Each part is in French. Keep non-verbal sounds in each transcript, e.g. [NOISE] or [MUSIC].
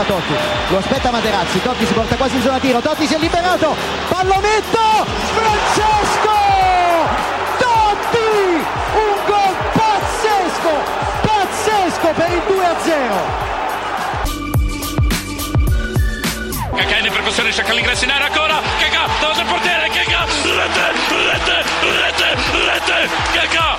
ancora Totti. Lo aspetta Materazzi. Totti si porta quasi in zona tiro. Totti si è liberato. Pallonetto! Francesco! Totti! Un gol pazzesco! Pazzesco per il 2 a 0 Cacà in percussione cerca l'ingresso in area ancora. Cacà davanti al portiere? Cacà rete rete rete rete Cacà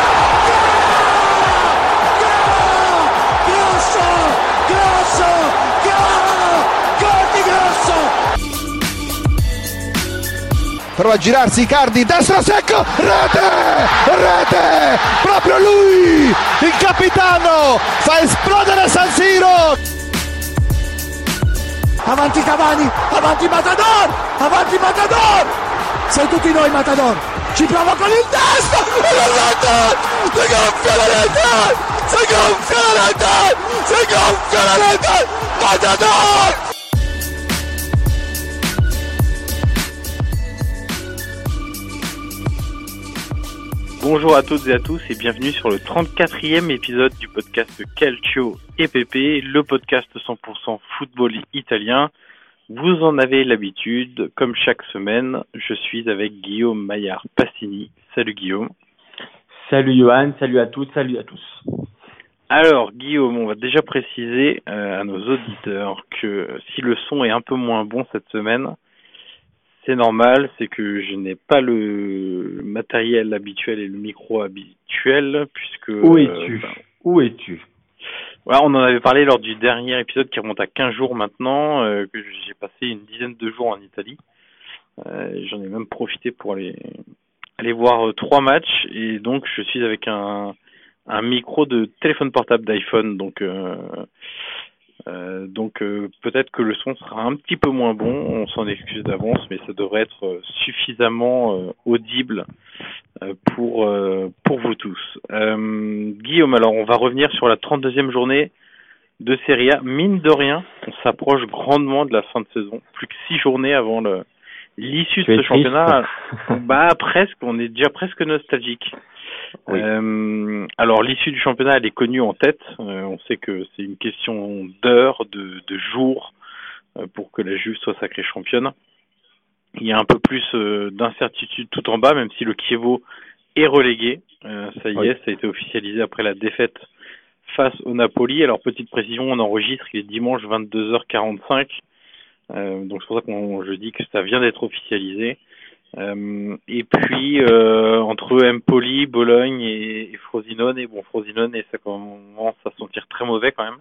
prova a girarsi Icardi destro secco rete rete proprio lui il capitano fa esplodere San Siro. Avanti Cavani avanti Matador avanti Matador. Sei tutti noi Matador. Ci prova con il testo e la rete si gonfia la rete si gonfia la rete si gonfia la rete. Matador Bonjour à toutes et à tous et bienvenue sur le 34e épisode du podcast Calcio EPP, le podcast 100% football italien. Vous en avez l'habitude, comme chaque semaine, je suis avec Guillaume Maillard Passini. Salut Guillaume. Salut Johan, salut à toutes, salut à tous. Alors Guillaume, on va déjà préciser euh, à nos auditeurs que si le son est un peu moins bon cette semaine, c'est normal, c'est que je n'ai pas le matériel habituel et le micro habituel, puisque... Où es-tu? ben, Où es-tu? Voilà, on en avait parlé lors du dernier épisode qui remonte à 15 jours maintenant, euh, que j'ai passé une dizaine de jours en Italie. Euh, J'en ai même profité pour aller, aller voir euh, trois matchs, et donc je suis avec un, un micro de téléphone portable d'iPhone, donc... Euh, donc euh, peut-être que le son sera un petit peu moins bon, on s'en excuse d'avance, mais ça devrait être euh, suffisamment euh, audible euh, pour euh, pour vous tous. Euh, Guillaume, alors on va revenir sur la 32e journée de Serie A. Mine de rien, on s'approche grandement de la fin de saison. Plus que six journées avant le l'issue de ce championnat. [LAUGHS] bah presque, on est déjà presque nostalgique. Oui. Euh, alors l'issue du championnat, elle est connue en tête. Euh, on sait que c'est une question d'heures, de, de jours euh, pour que la Juve soit sacrée championne. Il y a un peu plus d'incertitude tout en bas, même si le Chievo est relégué. Ça y Oui. est, ça a été officialisé après la défaite face au Napoli. Alors petite précision, on enregistre, il est dimanche 22h45. Euh, donc c'est pour ça qu'on je dis que ça vient d'être officialisé. Euh, et puis euh, entre Empoli, Bologne et, et Frosinone, et bon Frosinone et ça commence à se sentir très mauvais quand même.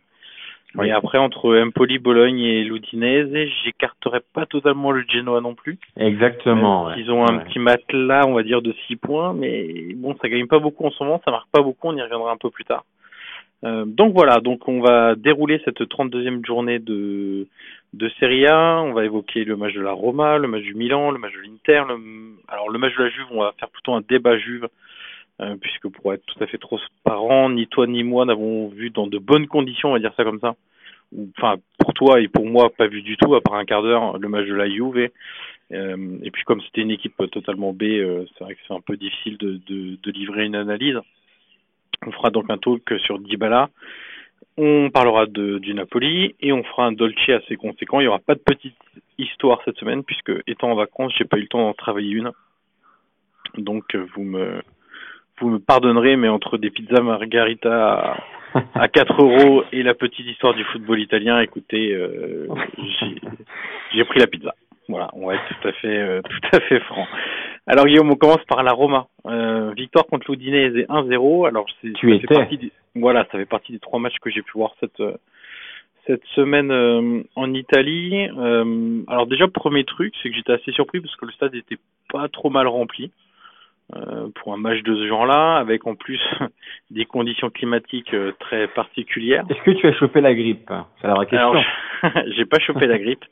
Et après, entre Empoli, Bologne et l'Udinese, j'écarterais pas totalement le Genoa non plus. Exactement. Ils ont un ouais. petit matelas, on va dire, de 6 points, mais bon, ça gagne pas beaucoup en ce moment, ça marque pas beaucoup, on y reviendra un peu plus tard. Euh, donc voilà, donc on va dérouler cette 32e journée de, de Serie A. On va évoquer le match de la Roma, le match du Milan, le match de l'Inter. Le... Alors le match de la Juve, on va faire plutôt un débat Juve, euh, puisque pour être tout à fait transparent, ni toi ni moi n'avons vu dans de bonnes conditions, on va dire ça comme ça. Enfin, pour toi et pour moi, pas vu du tout, à part un quart d'heure, le match de la Juve. Euh, et puis comme c'était une équipe totalement B, euh, c'est vrai que c'est un peu difficile de, de, de livrer une analyse. On fera donc un talk sur Dybala. On parlera de, du Napoli et on fera un Dolce assez conséquent. Il n'y aura pas de petite histoire cette semaine puisque étant en vacances, j'ai pas eu le temps d'en travailler une. Donc vous me vous me pardonnerez, mais entre des pizzas margarita à, à [LAUGHS] 4 euros et la petite histoire du football italien, écoutez, euh, j'ai pris la pizza. Voilà, on va être tout à fait euh, [LAUGHS] tout à fait franc. Alors Guillaume, on commence par la Roma. Euh, victoire contre l'Udinese 1-0. Alors c'est Tu ça fait étais. partie des- voilà, ça fait partie des trois matchs que j'ai pu voir cette euh, cette semaine euh, en Italie. Alors déjà premier truc, c'est que j'étais assez surpris parce que le stade était pas trop mal rempli. Euh, pour un match de ce genre-là, avec en plus [LAUGHS] des conditions climatiques euh, très particulières. Est-ce que tu as chopé la grippe C'est la vraie question. [LAUGHS] J'ai pas chopé la [LAUGHS] grippe,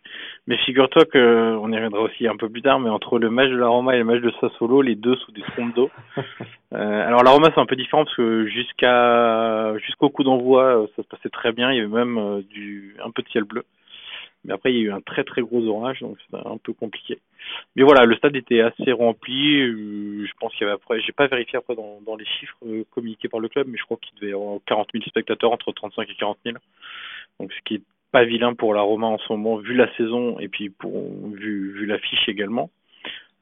mais figure-toi que on y reviendra aussi un peu plus tard, mais entre le match de la Roma et le match de Sassuolo, les deux sous des trompes d'eau. Euh, alors la Roma c'est un peu différent parce que jusqu'à jusqu'au coup d'envoi, euh, ça se passait très bien, il y avait même euh, du un peu de ciel bleu. Mais après il y a eu un très très gros orage, donc c'était un peu compliqué. Mais voilà, le stade était assez rempli. euh, je pense qu'il y avait après, j'ai pas vérifié après dans, les chiffres euh, communiqués par le club, mais je crois qu'il devait y avoir 40 000 spectateurs, entre 35 et 40 000. Donc ce qui est pas vilain pour la Roma en ce moment, vu la saison et puis vu, vu l'affiche également.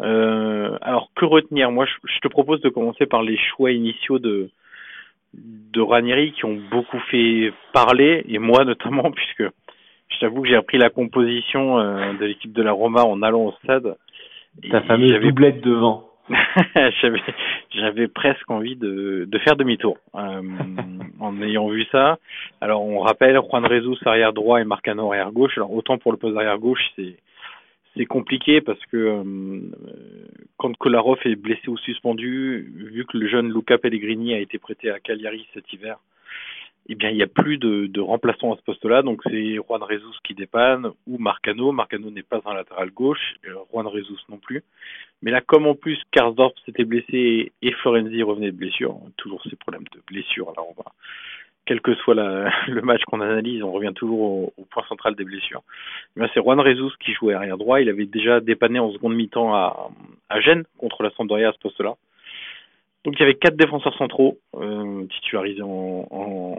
Euh, alors que retenir? Moi, je, je te propose de commencer par les choix initiaux de de Ranieri qui ont beaucoup fait parler et moi [LAUGHS] notamment puisque je t'avoue que j'ai appris la composition euh, de l'équipe de la Roma en allant au stade. Ta Et fameuse j'avais- doublette devant. [LAUGHS] j'avais j'avais presque envie de, de faire demi-tour euh, en ayant vu ça. Alors on rappelle Juan Jesus arrière droit et Marcano arrière gauche. Alors autant pour le poste arrière gauche c'est c'est compliqué parce que euh, quand Kolarov est blessé ou suspendu, vu que le jeune Luca Pellegrini a été prêté à Cagliari cet hiver, eh bien il n'y a plus de, de remplaçant à ce poste-là, donc c'est Juan Jesus qui dépanne ou Marcano. Marcano n'est pas un latéral gauche, euh, Juan Jesus non plus. Mais là, comme en plus Karsdorp s'était blessé et Florenzi revenait de blessure, toujours ces problèmes de blessure. Va, quel que soit [LAUGHS] le match qu'on analyse, on revient toujours au, point central des blessures. Eh c'est Juan Jesus qui jouait arrière droit. Il avait déjà dépanné en seconde mi-temps à, à Gênes contre la Sampdoria à ce poste-là. Donc il y avait quatre défenseurs centraux euh, titularisés en,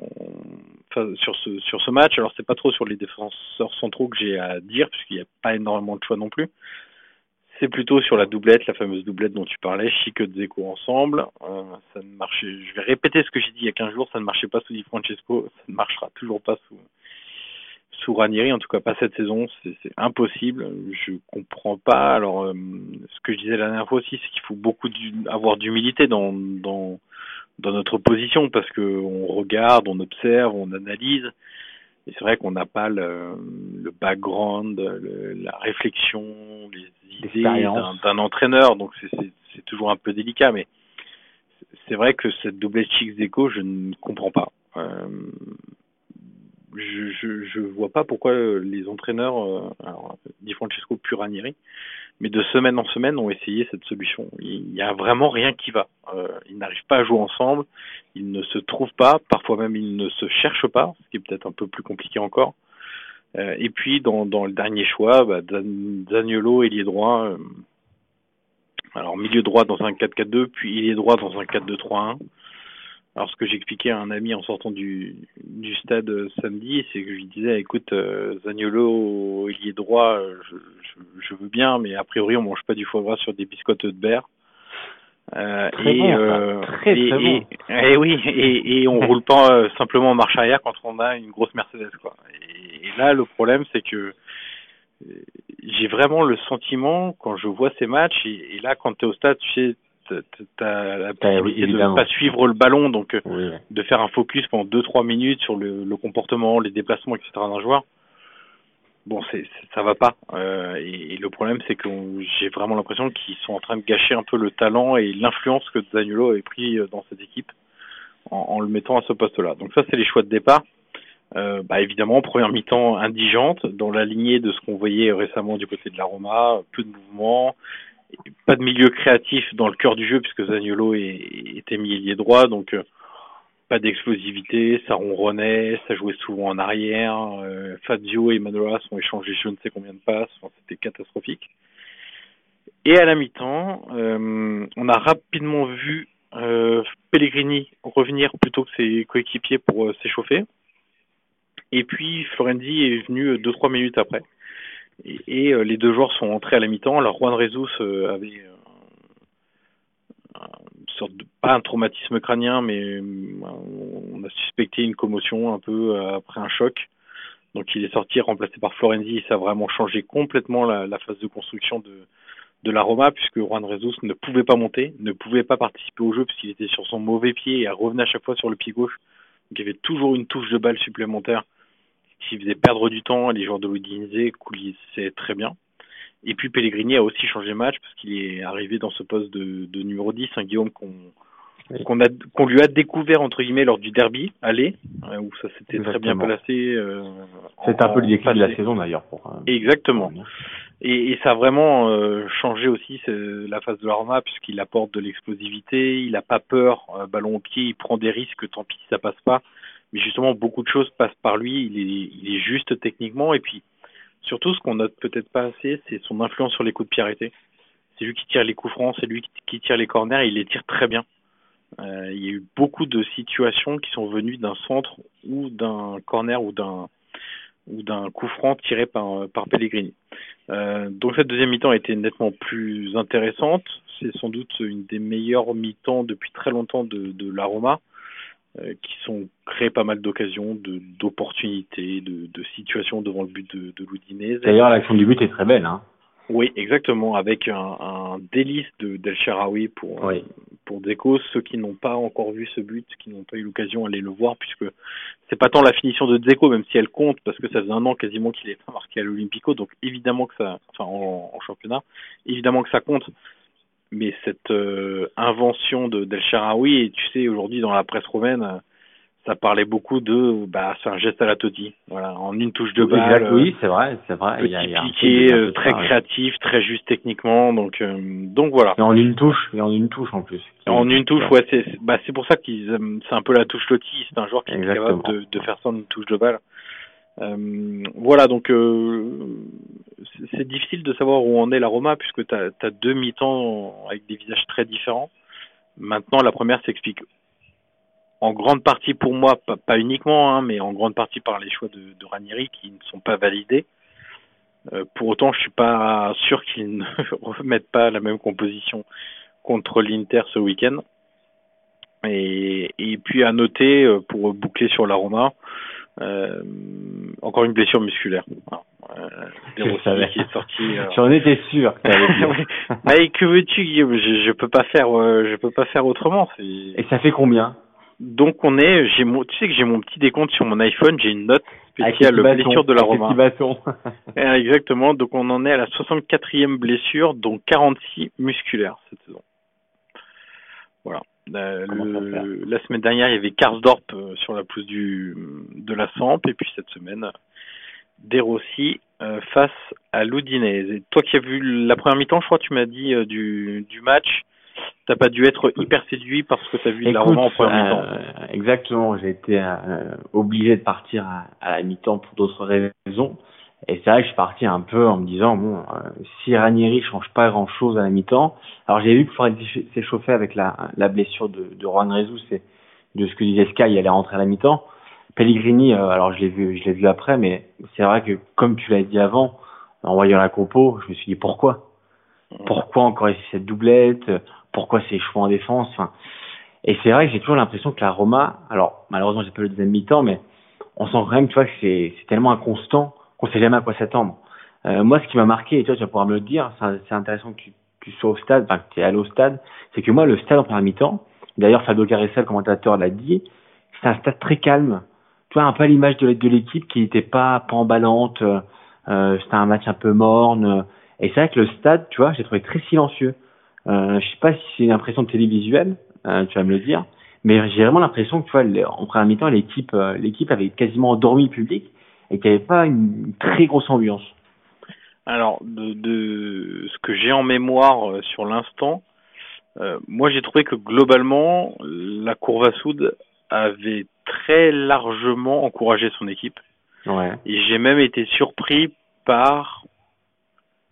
sur ce match. Alors c'est pas trop sur les défenseurs centraux que j'ai à dire puisqu'il n'y a pas énormément de choix non plus. C'est plutôt sur la doublette, la fameuse doublette dont tu parlais, Chic et Dzeko ensemble. Euh. Je vais répéter ce que j'ai dit il y a 15 jours. Ça ne marchait pas sous Di Francesco. Ça ne marchera toujours pas sous sous Ranieri. En tout cas pas cette saison. C'est impossible. Je comprends pas. Alors euh, ce que je disais la dernière fois aussi, c'est qu'il faut beaucoup avoir d'humilité dans dans dans notre position parce que on regarde, on observe, on analyse. Et c'est vrai qu'on n'a pas le, le background, le- la réflexion, les idées d'un entraîneur. Donc c'est toujours un peu délicat, mais c'est vrai que cette doublette Chicks Deco, je ne comprends pas. Euh, je, je vois pas pourquoi les entraîneurs, euh, alors, Di Francesco puis Ranieri, mais de semaine en semaine ont essayé cette solution. Il n'y a vraiment rien qui va. Euh, ils n'arrivent pas à jouer ensemble, ils ne se trouvent pas, parfois même ils ne se cherchent pas, ce qui est peut-être un peu plus compliqué encore. Euh, et puis dans, dans le dernier choix, bah, Zan- Zaniolo, ailier droit, euh, alors milieu droit dans un 4-4-2, puis ailier droit dans un 4-2-3-1. Alors ce que j'expliquais à un ami en sortant du, du stade euh, samedi, c'est que je lui disais, écoute, euh, Zaniolo, ailier droit, euh, je, je, je veux bien, mais a priori on mange pas du foie gras sur des biscottes de beurre. Euh, Très et, bon, euh, Très, et, très et- et oui, et, et on roule pas euh, simplement en marche arrière quand on a une grosse Mercedes, quoi. Et, là, le problème, c'est que j'ai vraiment le sentiment quand je vois ces matchs et, et là, quand tu es au stade, tu sais, t'as possibilité de ne pas suivre le ballon, donc de faire un focus pendant 2-3 minutes sur le, le, comportement, les déplacements, etc. d'un joueur. Bon, c'est ça va pas. Euh, et, le problème, c'est que j'ai vraiment l'impression qu'ils sont en train de gâcher un peu le talent et l'influence que Zaniolo avait pris dans cette équipe en, en le mettant à ce poste-là. Donc ça, c'est les choix de départ. Euh, bah évidemment, première mi-temps indigente, dans la lignée de ce qu'on voyait récemment du côté de la Roma, peu de mouvement, pas de milieu créatif dans le cœur du jeu puisque Zaniolo était milieu droit, donc euh, pas d'explosivité, ça ronronnait, ça jouait souvent en arrière. Euh, et Manolas ont échangé je ne sais combien de passes, c'était catastrophique. Et à la mi-temps, euh, on a rapidement vu euh, Pellegrini revenir plutôt que ses coéquipiers pour s'échauffer. Et puis Florenzi est venu deux trois minutes après. Et, euh, les deux joueurs sont entrés à la mi-temps. Alors Juan Rezus euh, avait euh, sorte de, pas un traumatisme crânien, mais on a suspecté une commotion un peu après un choc. Donc il est sorti remplacé par Florenzi ça a vraiment changé complètement la, la phase de construction de, de la Roma puisque Juan Rezus ne pouvait pas monter, ne pouvait pas participer au jeu puisqu'il était sur son mauvais pied et revenait à chaque fois sur le pied gauche. Donc il y avait toujours une touche de balle supplémentaire qui faisait perdre du temps les joueurs de l'Udinese coulissaient très bien. Et puis Pellegrini a aussi changé de match parce qu'il est arrivé dans ce poste de, de numéro 10, un Guillaume qu'on qu'on lui a découvert entre guillemets lors du derby aller euh, où ça s'était très bien placé euh, c'est un peu le déclic de la saison d'ailleurs pour euh, exactement. et, et, ça a vraiment euh, changé aussi la phase de l'Arma puisqu'il apporte de l'explosivité il a pas peur ballon au pied il prend des risques tant pis si ça passe pas mais justement beaucoup de choses passent par lui. Il est, il est juste techniquement et puis surtout ce qu'on note peut-être pas assez, c'est son influence sur les coups de pied arrêtés. C'est lui qui tire les coups francs, c'est lui qui tire les corners, il les tire très bien. Euh, il y a eu beaucoup de situations qui sont venues d'un centre ou d'un corner ou d'un ou d'un coup franc tiré par, par Pellegrini. Euh, donc cette deuxième mi-temps a été nettement plus intéressante. C'est sans doute une des meilleures mi-temps depuis très longtemps de, de la Roma. Euh, qui sont créés pas mal d'occasions, d'opportunités, de, de, situations devant le but de, de D'ailleurs, l'action du but est très belle. Hein. Oui, exactement, avec un, un délice de d'El Sharawi pour oui. pour Deco. Ceux qui n'ont pas encore vu ce but, qui n'ont pas eu l'occasion d'aller le voir, puisque c'est pas tant la finition de Deco, même si elle compte, parce que ça faisait un an quasiment qu'il est marqué à l'Olympico, donc évidemment que ça, enfin en, en, championnat, évidemment que ça compte mais cette euh, invention de d'El Sharawi, et tu sais, aujourd'hui dans la presse romaine, ça parlait beaucoup de, bah, c'est un geste à la Totti, voilà, en une touche de balle. oui, c'est vrai, c'est vrai. Petit il y a, il y a piqué, euh, très créatif, très juste techniquement, donc, euh, donc voilà. Et en une touche, et en une touche en plus. En une touche, ouais, c'est, bah, c'est pour ça qu'ils, c'est un peu la touche Totti, c'est un joueur qui est capable de, de faire ça en une touche de balle. Euh, voilà, donc euh, c'est difficile de savoir où en est la Roma puisque tu as, deux mi-temps avec des visages très différents. Maintenant, la première s'explique en grande partie pour moi, pas, uniquement, hein, mais en grande partie par les choix de, de Ranieri qui ne sont pas validés. Euh, pour autant, je suis pas sûr qu'ils ne [LAUGHS] remettent pas la même composition contre l'Inter ce week-end. Et, et, puis à noter, euh, pour boucler sur la Roma, euh, encore une blessure musculaire. Euh, qui est sorti. Euh... [LAUGHS] J'en étais sûr. [LAUGHS] Mais que veux-tu, Guillaume? Je, je peux pas faire, euh, je peux pas faire autrement. Et ça fait combien? Donc on est, j'ai mon, tu sais que j'ai mon petit décompte sur mon iPhone, j'ai une note spéciale blessure de la Roma. [LAUGHS] Exactement. Donc on en est à la 64e blessure, dont 46 musculaires cette saison. Voilà. Euh, la semaine dernière, il y avait Karsdorp euh, sur la pelouse du, de la Samp, et puis cette semaine, De Rossi euh, face à l'Udinese. Et toi qui as vu la première mi-temps, je crois, tu m'as dit du, du match, t'as pas dû être hyper séduit parce que tu as vu Écoute, la Roma en première mi-temps. exactement, j'ai été obligé de partir à, à la mi-temps pour d'autres raisons. Et c'est vrai que je suis parti un peu en me disant, bon, euh, si Ranieri change pas grand-chose à la mi-temps, alors j'ai vu que Fred s'échauffer avec la, la blessure de, de Juan Rezus et de ce que disait Sky, il allait rentrer à la mi-temps. Pellegrini, euh, alors je l'ai vu, je l'ai vu après, mais c'est vrai que comme tu l'as dit avant, en voyant la compo, je me suis dit pourquoi? Pourquoi encore ici cette doublette? Pourquoi ces choix en défense? Enfin, Et c'est vrai que j'ai toujours l'impression que la Roma, alors malheureusement j'ai pas le deuxième mi-temps, mais on sent quand même, tu vois, que c'est tellement inconstant qu'on sait jamais à quoi s'attendre. Euh, moi, ce qui m'a marqué, et toi, tu vas pouvoir me le dire, c'est intéressant que tu, tu sois au stade, enfin, tu es allé au stade, c'est que moi, le stade en première mi-temps, d'ailleurs, Fabio Caressa, le commentateur, l'a dit, c'est un stade très calme. Tu vois, un peu l'image de l'équipe qui n'était pas, pas emballante, euh, c'était un match un peu morne. Et c'est vrai que le stade, tu vois, j'ai trouvé très silencieux. Euh, je sais pas si c'est une impression télévisuelle, euh, tu vas me le dire, mais j'ai vraiment l'impression que tu vois, en première mi-temps, l'équipe, euh, l'équipe avait quasiment endormi le public et qu'il n'y avait pas une très grosse ambiance. Alors, de, de ce que j'ai en mémoire euh, sur l'instant, euh, moi j'ai trouvé que globalement, la Courva Soud avait très largement encouragé son équipe. Ouais. Et j'ai même été surpris par,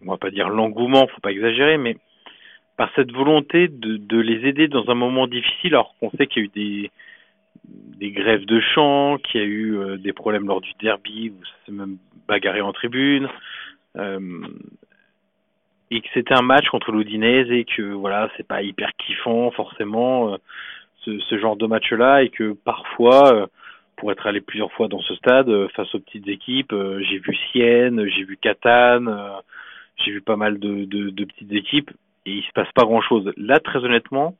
on va pas dire l'engouement, faut pas exagérer, mais par cette volonté de, de les aider dans un moment difficile, alors qu'on sait qu'il y a eu des, des grèves de chant, qu'il y a eu euh, des problèmes lors du derby, où ça s'est même bagarré en tribune, euh, et que c'était un match contre l'Udinese et que voilà, c'est pas hyper kiffant forcément euh, ce, genre de match-là et que parfois, pour être allé plusieurs fois dans ce stade face aux petites équipes, j'ai vu Sienne, j'ai vu Catane, j'ai vu pas mal de, de, petites équipes et il se passe pas grand chose. Là, très honnêtement,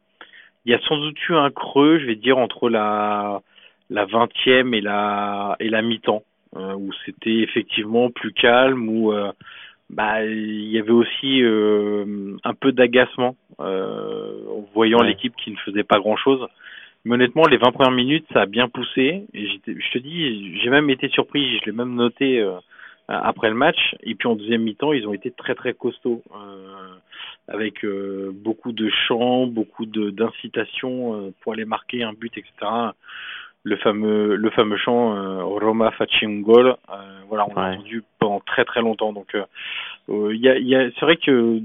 il y a sans doute eu un creux, je vais dire, entre la la vingtième et la et la mi-temps, euh, où c'était effectivement plus calme, où euh, bah il y avait aussi euh, un peu d'agacement euh, en voyant Ouais. l'équipe qui ne faisait pas grand chose. Mais honnêtement, les 20 premières minutes, ça a bien poussé. Et je te dis, j'ai même été surpris, je l'ai même noté euh, après le match. Et puis en deuxième mi-temps, ils ont été très très costauds, euh, avec euh, beaucoup de chants, beaucoup de d'incitations euh, pour aller marquer un but, etc. Le fameux le fameux chant euh, Roma facci un gol, euh, voilà, on l'a entendu pendant très très longtemps. Donc euh, euh, il y a, y a, c'est vrai que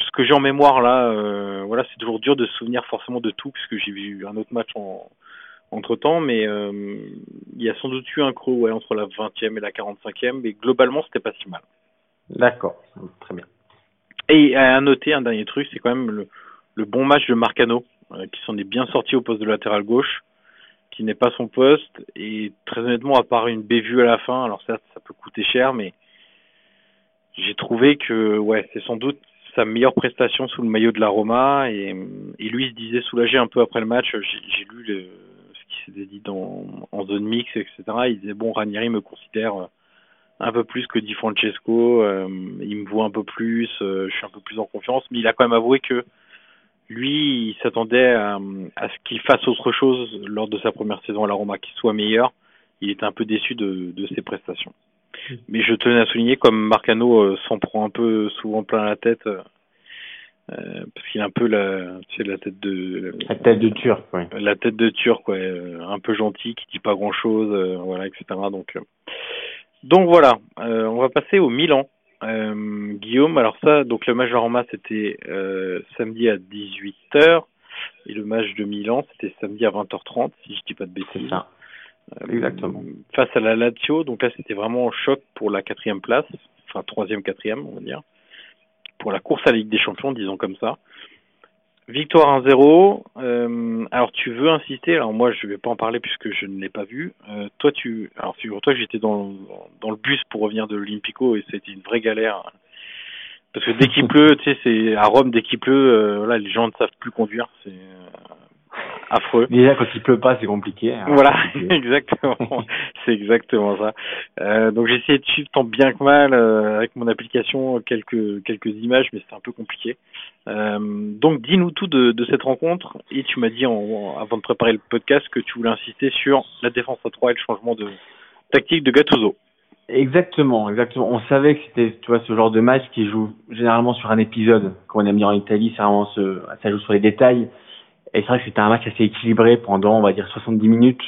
ce que j'ai en mémoire là, euh, voilà, c'est toujours dur de se souvenir forcément de tout, puisque j'ai vu un autre match en entre temps, mais euh, il y a sans doute eu un creux ouais, entre la 20e et la 45e, mais globalement c'était pas si mal. D'accord, très bien. Et à noter un dernier truc, c'est quand même le, le bon match de Marcano, euh, qui s'en est bien sorti au poste de latéral gauche, qui n'est pas son poste, et très honnêtement, à part une bévue à la fin, alors ça, ça peut coûter cher, mais j'ai trouvé que ouais, c'est sans doute sa meilleure prestation sous le maillot de la Roma, et, et lui il se disait soulagé un peu après le match, j'ai lu le, s'était dit dans, en zone mix, etc. Il disait bon, Ranieri me considère euh, un peu plus que Di Francesco, euh, il me voit un peu plus, euh, je suis un peu plus en confiance, mais il a quand même avoué que lui, il s'attendait à, à ce qu'il fasse autre chose lors de sa première saison à la Roma, qu'il soit meilleur. Il était un peu déçu de, de ses prestations. Mais je tenais à souligner, comme Marcano euh, s'en prend un peu souvent plein la tête, euh, euh, parce qu'il a un peu la, tu sais, la tête de La tête de Turc, oui. la tête de Turc, ouais, euh, un peu gentil, qui dit pas grand chose, voilà, etc. Donc, euh, donc voilà, euh, on va passer au Milan. Euh, Guillaume, alors ça, donc le match de Roma c'était euh, samedi à 18h et le match de Milan c'était samedi à 20h30 si je dis pas de C'est bêtises. ça. Euh, Exactement. Face à la Lazio, donc là c'était vraiment un choc pour la quatrième place, enfin troisième, quatrième on va dire, pour la course à la Ligue des Champions, disons comme ça. Victoire 1-0. Euh, alors tu veux insister Alors moi je vais pas en parler puisque je ne l'ai pas vu. Euh, toi tu, alors figure-toi que j'étais dans dans le bus pour revenir de l'Olympico et c'était une vraie galère. Parce que dès qu'il [LAUGHS] pleut, tu sais, c'est à Rome dès qu'il pleut, euh, voilà, les gens ne savent plus conduire, c'est euh, affreux. Déjà, quand il pleut pas, c'est compliqué. hein. Voilà, [LAUGHS] [LAUGHS] exactement. C'est exactement ça. Euh, donc j'ai essayé de suivre tant bien que mal euh, avec mon application quelques quelques images, mais c'est un peu compliqué. Euh, donc dis-nous tout de, de cette rencontre. Et tu m'as dit en, en- avant de préparer le podcast que tu voulais insister sur la défense à 3 et le changement de tactique de Gattuso. Exactement, exactement. On savait que c'était, tu vois, ce genre de match qui joue généralement sur un épisode. Comme on aime dire en Italie, c'est vraiment ce, ça joue sur les détails. Et c'est vrai que c'était un match assez équilibré pendant, on va dire, 70 minutes.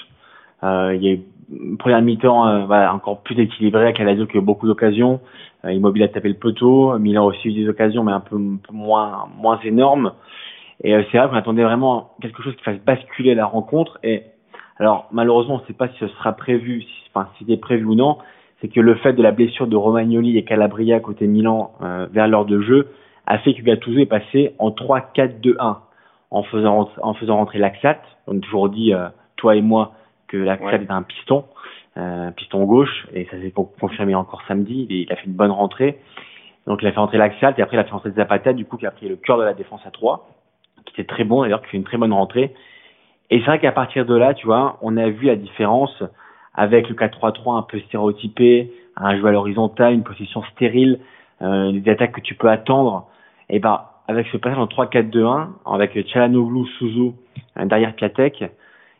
Euh, il y a eu une première mi-temps, euh, voilà, encore plus équilibré avec la Lazio qui a eu beaucoup d'occasions. Euh, Immobile a tapé le poteau. Milan a aussi eu des occasions, mais un peu, un peu moins, moins énormes. Et euh, c'est vrai qu'on attendait vraiment quelque chose qui fasse basculer la rencontre. Et alors, malheureusement, on ne sait pas si ce sera prévu, si, enfin, si c'était prévu ou non c'est que le fait de la blessure de Romagnoli et Calabria côté Milan euh, vers l'heure de jeu a fait que Gattuso est passé en 3-4-2-1 en faisant en faisant rentrer Laxat. On a toujours dit euh, toi et moi que Laxat Ouais. est un piston, euh, piston gauche et ça s'est con- confirmé encore samedi. Il, a fait une bonne rentrée. Donc il a fait entrer l'Axial et après il a fait entrer Zapata, du coup qui a pris le cœur de la défense à 3, qui était très bon d'ailleurs, qui fait une très bonne rentrée. Et c'est vrai qu'à partir de là, tu vois, on a vu la différence avec le 4-3-3 un peu stéréotypé, un jeu à l'horizontale, une position stérile, euh, des attaques que tu peux attendre. Et ben avec ce passage en 3-4-2-1, avec Chalanoglu, Suzu euh, derrière Piatek,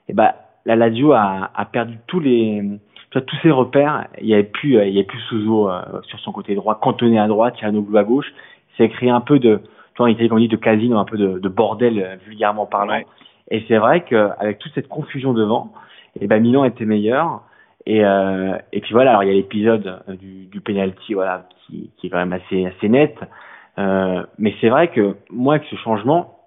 et ben la Lazio a, a perdu tous les tous ses repères. Il y avait plus il y avait plus Suzu euh, sur son côté droit, cantonné à droite, Chalanoglu à gauche. C'est créé un peu de tu vois, en Italie, on dit, de casino, un peu de, de bordel euh, vulgairement parlant. Et c'est vrai qu'avec toute cette confusion devant, et ben Milan était meilleur. Et, euh, et puis voilà, alors il y a l'épisode du, du penalty, voilà, qui, qui est quand même assez assez net. Euh, mais c'est vrai que moi, avec ce changement,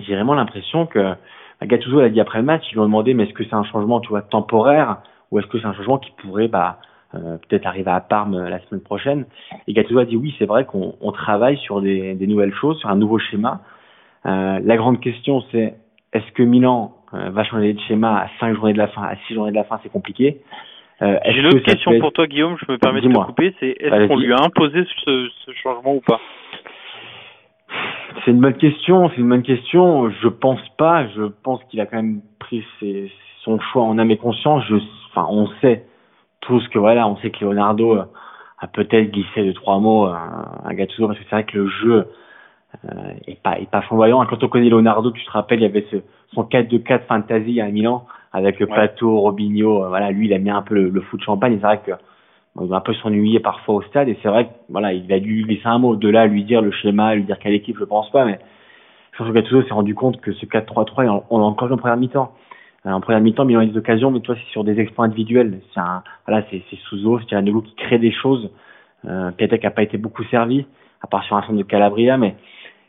j'ai vraiment l'impression que bah, Gattuso l'a dit après le match, ils lui ont demandé mais est-ce que c'est un changement, tu vois, temporaire ou est-ce que c'est un changement qui pourrait bah, euh, peut-être arriver à Parme la semaine prochaine? Et Gattuso a dit oui, c'est vrai qu'on on travaille sur des, des nouvelles choses, sur un nouveau schéma. Euh, la grande question, c'est est-ce que Milan euh, va changer de schéma à 5 journées de la fin, à 6 journées de la fin, c'est compliqué. Euh, J'ai une autre question pour toi, Guillaume, je me permets de te couper, c'est est-ce qu'on lui a imposé ce, ce changement ou pas? C'est une bonne question, c'est une bonne question. Je pense pas. Je pense qu'il a quand même pris ses, son choix en âme et conscience. Je, enfin, on sait tous que voilà, on sait que Leonardo a peut-être glissé de trois mots à Gattuso parce que c'est vrai que le jeu euh, est pas est pas flamboyant. Quand on connaît Leonardo, tu te rappelles, il y avait ce, son 4-2-4 fantasy à Milan avec le plateau, Robinho. voilà, lui, il a mis un peu le, le foot champagne. C'est vrai que il va un peu s'ennuyer parfois au stade et c'est vrai que voilà, il a dû laisser un mot de là, lui dire le schéma, lui dire quelle équipe, je pense pas, mais je pense que Gattuso s'est rendu compte que ce 4-3-3, on l'a encore vu en première mi-temps. Euh, en première mi-temps, Milan a des occasions, mais toi, c'est sur des exploits individuels. C'est un, voilà, c'est, c'est Souzo, c'est Gianello qui crée des choses. Euh, Piatek a pas été beaucoup servi, à part sur un centre de Calabria, mais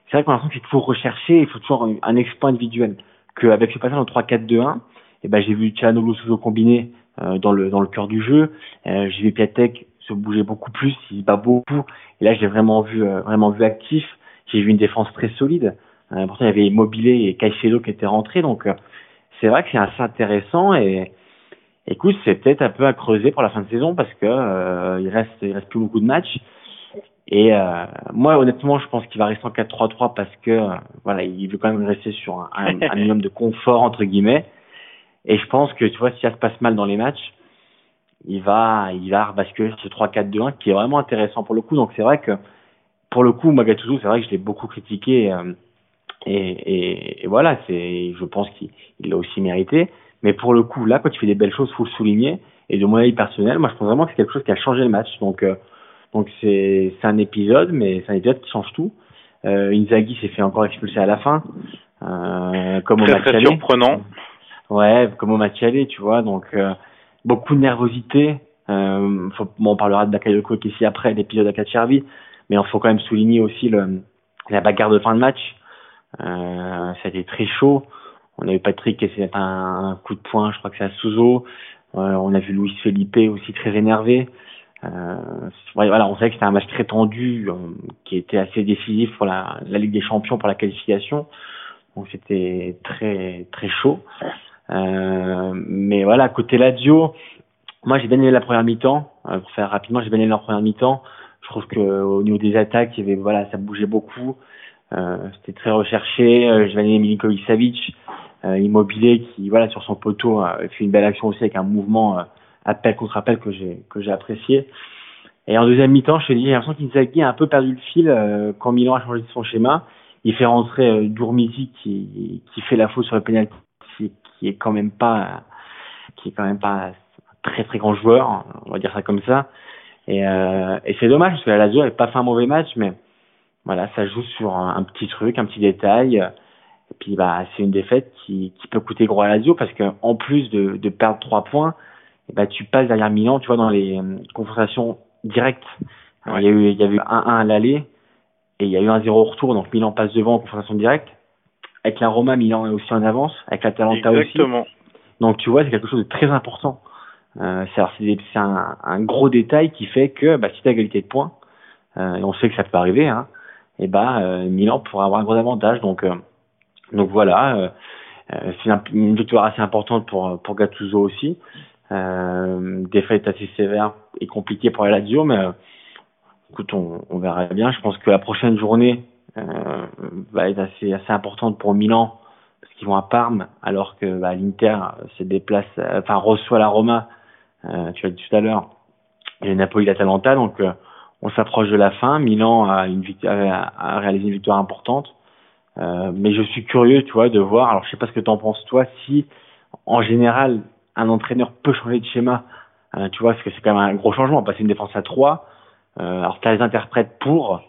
c'est vrai qu'on a l'impression qu'il faut rechercher, il faut toujours un, exploit individuel. Qu'avec ce passage en 3-4-2-1, eh ben, j'ai vu Cianolo Souzo combiner euh, dans le dans le cœur du jeu. Euh, j'ai vu Piatek se bouger beaucoup plus, il bat beaucoup. Et là, j'ai vraiment vu euh, vraiment vu actif. J'ai vu une défense très solide. Euh, pourtant, il y avait Immobilier et Caicedo qui étaient rentrés. Donc, c'est vrai que c'est assez intéressant. Et écoute, c'est peut-être un peu à creuser pour la fin de saison parce que il reste il reste plus beaucoup de matchs. Et moi, honnêtement, je pense qu'il va rester en 4-3-3 parce que voilà, il veut quand même rester sur un, un, un minimum de confort entre guillemets. Et je pense que, tu vois, si ça se passe mal dans les matchs, il va, il va basculer sur ce 3-4-2-1 qui est vraiment intéressant pour le coup. Donc c'est vrai que, pour le coup, Magatuzu, c'est vrai que je l'ai beaucoup critiqué. Euh, et, et, et, voilà, c'est, je pense qu'il l'a aussi mérité. Mais pour le coup, là, quand il fait des belles choses, faut le souligner. Et de mon avis personnel, moi, je pense vraiment que c'est quelque chose qui a changé le match. Donc, euh, donc c'est, c'est un épisode, mais c'est un épisode qui change tout. Euh, Inzaghi s'est fait encore expulser à la fin, euh, comme très, au match très surprenant. Ouais, comme au match aller, tu vois. Donc euh, beaucoup de nervosité. Euh, faut, bon, on parlera de Bakayoko ici après l'épisode à Chervi, mais il faut quand même souligner aussi le, la bagarre de fin de match. Euh, ça a été très chaud. On a eu Patrick qui essayé un, un coup de poing, je crois que c'est à Souzo. Euh, on a vu Luis Felipe aussi très énervé. Euh, voilà, on savait que c'était un match très tendu, euh, qui était assez décisif pour la, la Ligue des Champions, pour la qualification. Donc c'était très très chaud. Euh, mais voilà, côté Lazio, moi j'ai bien la première mi-temps. Euh, pour faire rapidement, j'ai bien aimé la première mi-temps. Je trouve que au niveau des attaques, il y avait voilà, ça bougeait beaucoup. Euh, c'était très recherché. Euh, j'ai bien aimé Milinkovic Savic, euh, immobilier qui voilà sur son poteau fait une belle action aussi avec un mouvement appel contre appel que j'ai que j'ai apprécié. Et en deuxième mi-temps, je te dis, j'ai l'impression qu'Inzaghi a un peu perdu le fil quand Milan a changé son schéma. Il fait rentrer euh, Dourmizi qui, qui fait la faute sur le pénalty qui est quand même pas qui est quand même pas un très très grand joueur, on va dire ça comme ça. Et, euh, et c'est dommage parce que la Lazio n'avait pas fait un mauvais match, mais voilà, ça joue sur un, petit truc, un petit détail. Et puis bah c'est une défaite qui, qui peut coûter gros à la Lazio parce que en plus de, de perdre trois points, et bah tu passes derrière Milan, tu vois dans les euh, confrontations directes. Il y a eu il y a eu 1-1 à l'aller et il y a eu un 0 au retour, donc Milan passe devant en confrontation directe. Avec la Roma, Milan est aussi en avance, avec la Talenta aussi. Donc tu vois, c'est quelque chose de très important. Euh, c'est un, un, gros détail qui fait que bah, si tu as égalité de points, euh, et on sait que ça peut arriver, hein, et bah euh, Milan pourra avoir un gros avantage. Donc euh, donc voilà, euh, euh, c'est une victoire assez importante pour pour Gattuso aussi. défaite assez sévère et compliquée pour la Lazio, mais écoute, on, on, verra bien. Je pense que la prochaine journée euh, va être assez, assez importante pour Milan parce qu'ils vont à Parme alors que bah, l'Inter se déplace, euh, enfin reçoit la Roma. Euh, tu as dit tout à l'heure, et Napoli, l'Atalanta. Donc euh, on s'approche de la fin. Milan a, une victoire, a réalisé une victoire importante. Euh, mais je suis curieux, tu vois, de voir. Alors, je sais pas ce que tu en penses toi. Si, en général, un entraîneur peut changer de schéma, tu vois, parce que c'est quand même un gros changement. Passer une défense à 3 euh, alors, tu les interprètes pour,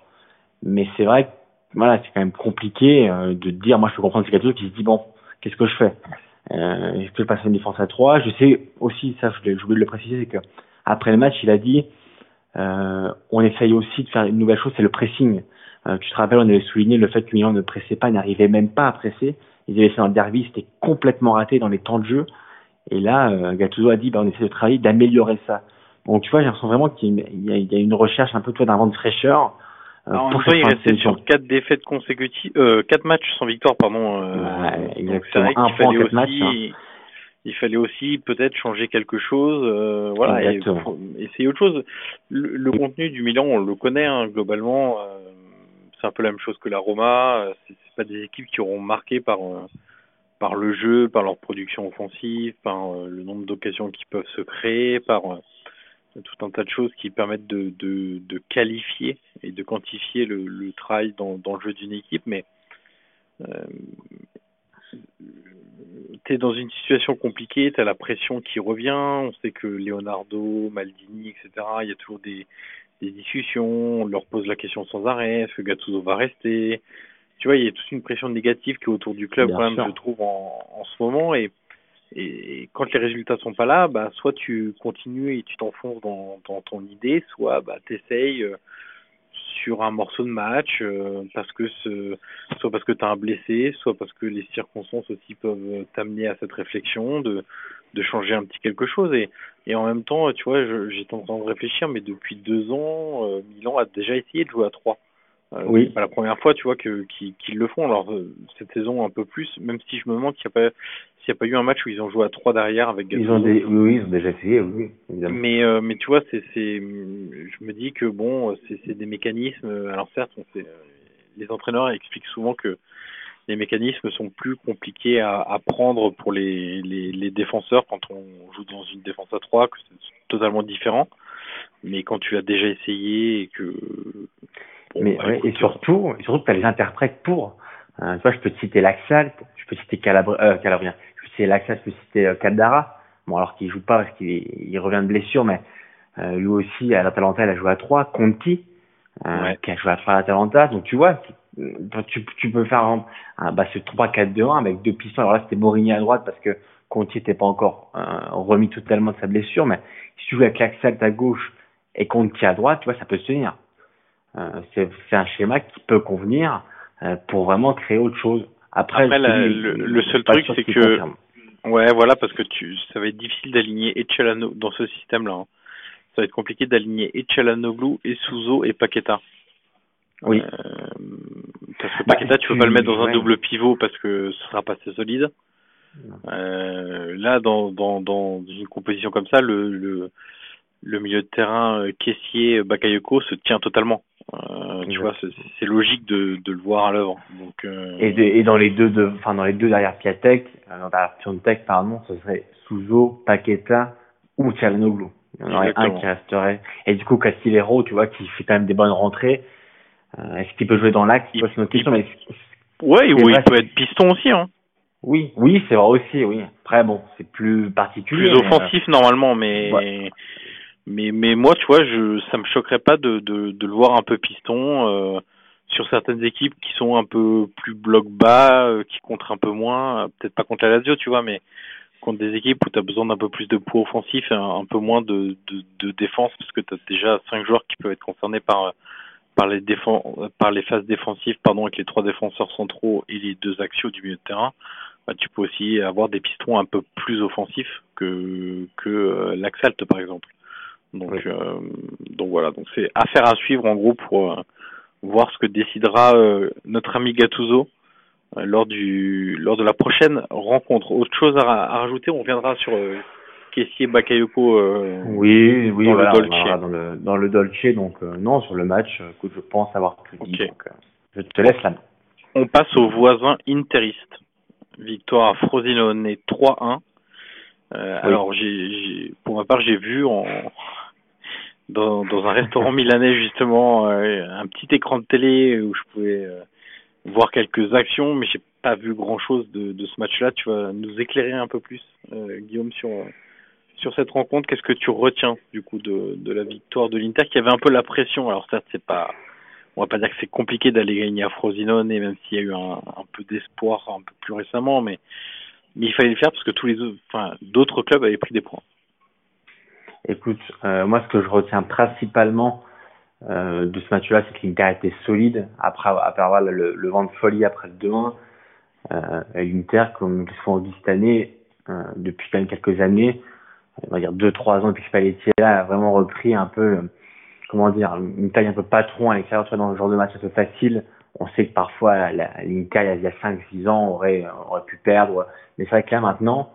mais c'est vrai que voilà, c'est quand même compliqué euh, de dire. Moi, je peux comprendre ces quelqu'un qui se dit bon, qu'est-ce que je fais? Que je passe une défense à 3 Je sais aussi, ça, je voulais le préciser, c'est que après le match, il a dit on essaye aussi de faire une nouvelle chose, c'est le pressing. Euh, tu te rappelles, on avait souligné le fait que Milan ne pressait pas, n'arrivait même pas à presser. Ils avaient fait un derby, c'était complètement raté dans les temps de jeu. Et là, euh, Gattuso a dit, bah, on essaie de travailler, d'améliorer ça. Donc tu vois, j'ai l'impression vraiment qu'il y, a une recherche un peu toi d'un vent de fraîcheur. Euh, en même temps, il restait sur quatre défaites consécutives, euh, quatre matchs sans victoire, pardon. Euh, exactement. Un point en quatre matchs. Hein. Il fallait aussi peut-être changer quelque chose, euh, voilà, et, essayer autre chose. Le, le, contenu du Milan, on le connaît hein, globalement. Euh, c'est un peu la même chose que la Roma. C'est pas des équipes qui auront marqué par euh, par le jeu, par leur production offensive, par euh, le nombre d'occasions qui peuvent se créer, par euh, tout un tas de choses qui permettent de, de, de qualifier et de quantifier le, le travail dans, dans, le jeu d'une équipe. Mais euh, tu es dans une situation compliquée, tu as la pression qui revient, on sait que Leonardo, Maldini, etc., il y a toujours des, des discussions, on leur pose la question sans arrêt, est-ce que Gattuso va rester? Tu vois, il y a toute une pression négative qui est autour du club, quand même, je trouve, en, en ce moment. Et, et quand les résultats sont pas là, bah, soit tu continues et tu t'enfonces dans, dans, ton idée, soit bah, tu essayes euh, sur un morceau de match, euh, parce que ce, soit parce que tu as un blessé, soit parce que les circonstances aussi peuvent t'amener à cette réflexion de, de changer un petit quelque chose. Et, et en même temps, tu vois, j'étais en train de réfléchir, mais depuis deux ans, euh, Milan a déjà essayé de jouer à trois. Euh, oui. C'est la première fois, tu vois, que qu'ils le font. Alors euh, cette saison un peu plus, même si je me demande qu'il n'y a pas s'il n'y a pas eu un match où ils ont joué à trois derrière avec Ils ont des, oui, ils ont déjà essayé, oui. Évidemment. Mais euh, mais tu vois, c'est c'est, je me dis que bon, c'est c'est des mécanismes. Alors certes, on sait, les entraîneurs expliquent souvent que les mécanismes sont plus compliqués à, à prendre pour les, les, les, défenseurs quand on joue dans une défense à 3, que c'est totalement différent. Mais quand tu l'as déjà essayé et que... Mais, bah, ouais, et surtout, et surtout que tu as les interprètes pour. Euh, tu vois, je peux te citer Laxalt, je peux citer Calabria, euh, Calabrien, je peux citer Laxalt, je peux citer euh, Caldara. Bon, alors qu'il joue pas parce qu'il il revient de blessure, mais euh, lui aussi, à l'Atalanta, il a joué à 3. Conti, euh, ouais. qui a joué à 3 à l'Atalanta. Donc, tu vois, tu, tu peux faire un, un bah, ce 3-4-2-1 avec deux pistons. Alors là, c'était Morigny à droite parce que Conti n'était pas encore euh, remis totalement de sa blessure. Mais si tu joues avec Laxalt à gauche et Conti à droite, tu vois, ça peut se tenir. Euh, c'est un schéma qui peut convenir euh, pour vraiment créer autre chose. Après, Après la, le, le, seul truc, c'est que... Ouais, voilà, parce que tu, ça va être difficile d'aligner Echelano dans ce système-là. Hein. Ça va être compliqué d'aligner Echelanoglu, et Souzo et Paqueta. Oui. Euh, parce que Paqueta, bah, tu peux pas le mettre dans un double pivot parce que ce sera pas assez solide. Euh, là, dans, dans, dans une composition comme ça, le, le, le milieu de terrain caissier Bakayoko se tient totalement. Euh, tu vois, c'est logique de, de le voir à l'œuvre. Donc euh... et, de, et dans les deux, de, enfin dans les deux derrière Piatek, euh, dans Piontek, pardon, ce serait Souzo, Paqueta ou Tchalanoglu. Il y en aurait un qui resterait. Et du coup, Castillero, tu vois, qui fait quand même des bonnes rentrées. Euh, Est-ce qu'il peut jouer dans l'axe? C'est une autre question. Mais ouais, oui, il peut être piston aussi. Hein. Oui, oui, c'est vrai aussi, oui. Après, bon, c'est plus particulier. Plus offensif mais... normalement, mais ouais. Mais mais moi, tu vois, je ça me choquerait pas de de, de le voir un peu piston euh, sur certaines équipes qui sont un peu plus bloc bas, euh, qui contre un peu moins. Peut-être pas contre la Lazio, tu vois, mais contre des équipes où tu as besoin d'un peu plus de poids offensif et un, un peu moins de, de, de défense parce que tu as déjà cinq joueurs qui peuvent être concernés par par les défense, par les phases défensives pardon avec les trois défenseurs centraux et les deux axiaux du milieu de terrain bah, tu peux aussi avoir des pistons un peu plus offensifs que que euh, l'Axalt par exemple donc oui. euh, donc voilà donc c'est affaire à suivre en gros pour euh, voir ce que décidera euh, notre ami Gattuso lors du lors de la prochaine rencontre autre chose à, à rajouter on reviendra sur Kessier, Bakayoko oui, oui, dans, voilà, le Dolce. dans le dans le Dolce. Donc non, sur le match, écoute, je pense avoir tout dit. Donc, je te laisse la main. On passe aux voisins interistes. Victoire à Frosinone 3-1. Alors, j'ai, pour ma part, j'ai vu en, dans, dans un restaurant [LAUGHS] milanais justement un petit écran de télé où je pouvais voir quelques actions, mais j'ai pas vu grand chose de, de ce match-là. Tu vas nous éclairer un peu plus, euh, Guillaume, sur sur cette rencontre. Qu'est-ce que tu retiens du coup de, de la victoire de l'Inter qui avait un peu la pression? Alors certes, c'est pas, on va pas dire que c'est compliqué d'aller gagner à Frosinone, et même s'il y a eu un, un peu d'espoir un peu plus récemment, mais mais il fallait le faire parce que tous les d'autres clubs avaient pris des points. Écoute, euh, moi ce que je retiens principalement euh, de ce match-là, c'est que l'Inter était solide après, avoir le, vent de folie après le 2-1. Euh, L'Inter, comme ils font dit cette année, euh, depuis quand même quelques années, on va dire 2-3 ans depuis que Spalletti a vraiment repris un peu, comment dire, une taille un peu patron à l'extérieur, dans le genre de match un peu facile. On sait que parfois l'Inter, il y a 5-6 ans, aurait, aurait pu perdre. Mais c'est vrai que là maintenant,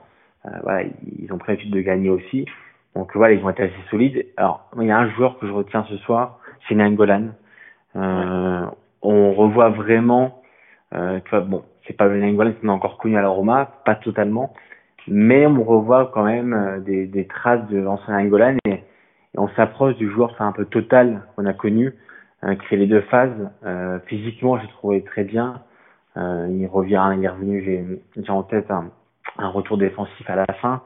euh, voilà, ils ont pris l'habitude de gagner aussi. Donc voilà, ils vont être assez solides. Alors, il y a un joueur que je retiens ce soir, c'est Nangolan. Euh, on revoit vraiment, euh, vois, bon, c'est pas le Nangolan qu'on a encore connu à la Roma, pas totalement, mais on revoit quand même euh, des, des traces de l'ancien Nangolan et, on s'approche du joueur un peu total qu'on a connu, euh, qui fait les deux phases. Euh, physiquement, j'ai trouvé très bien. Euh, il revient, il est revenu, j'ai en tête un, un, retour défensif à la fin.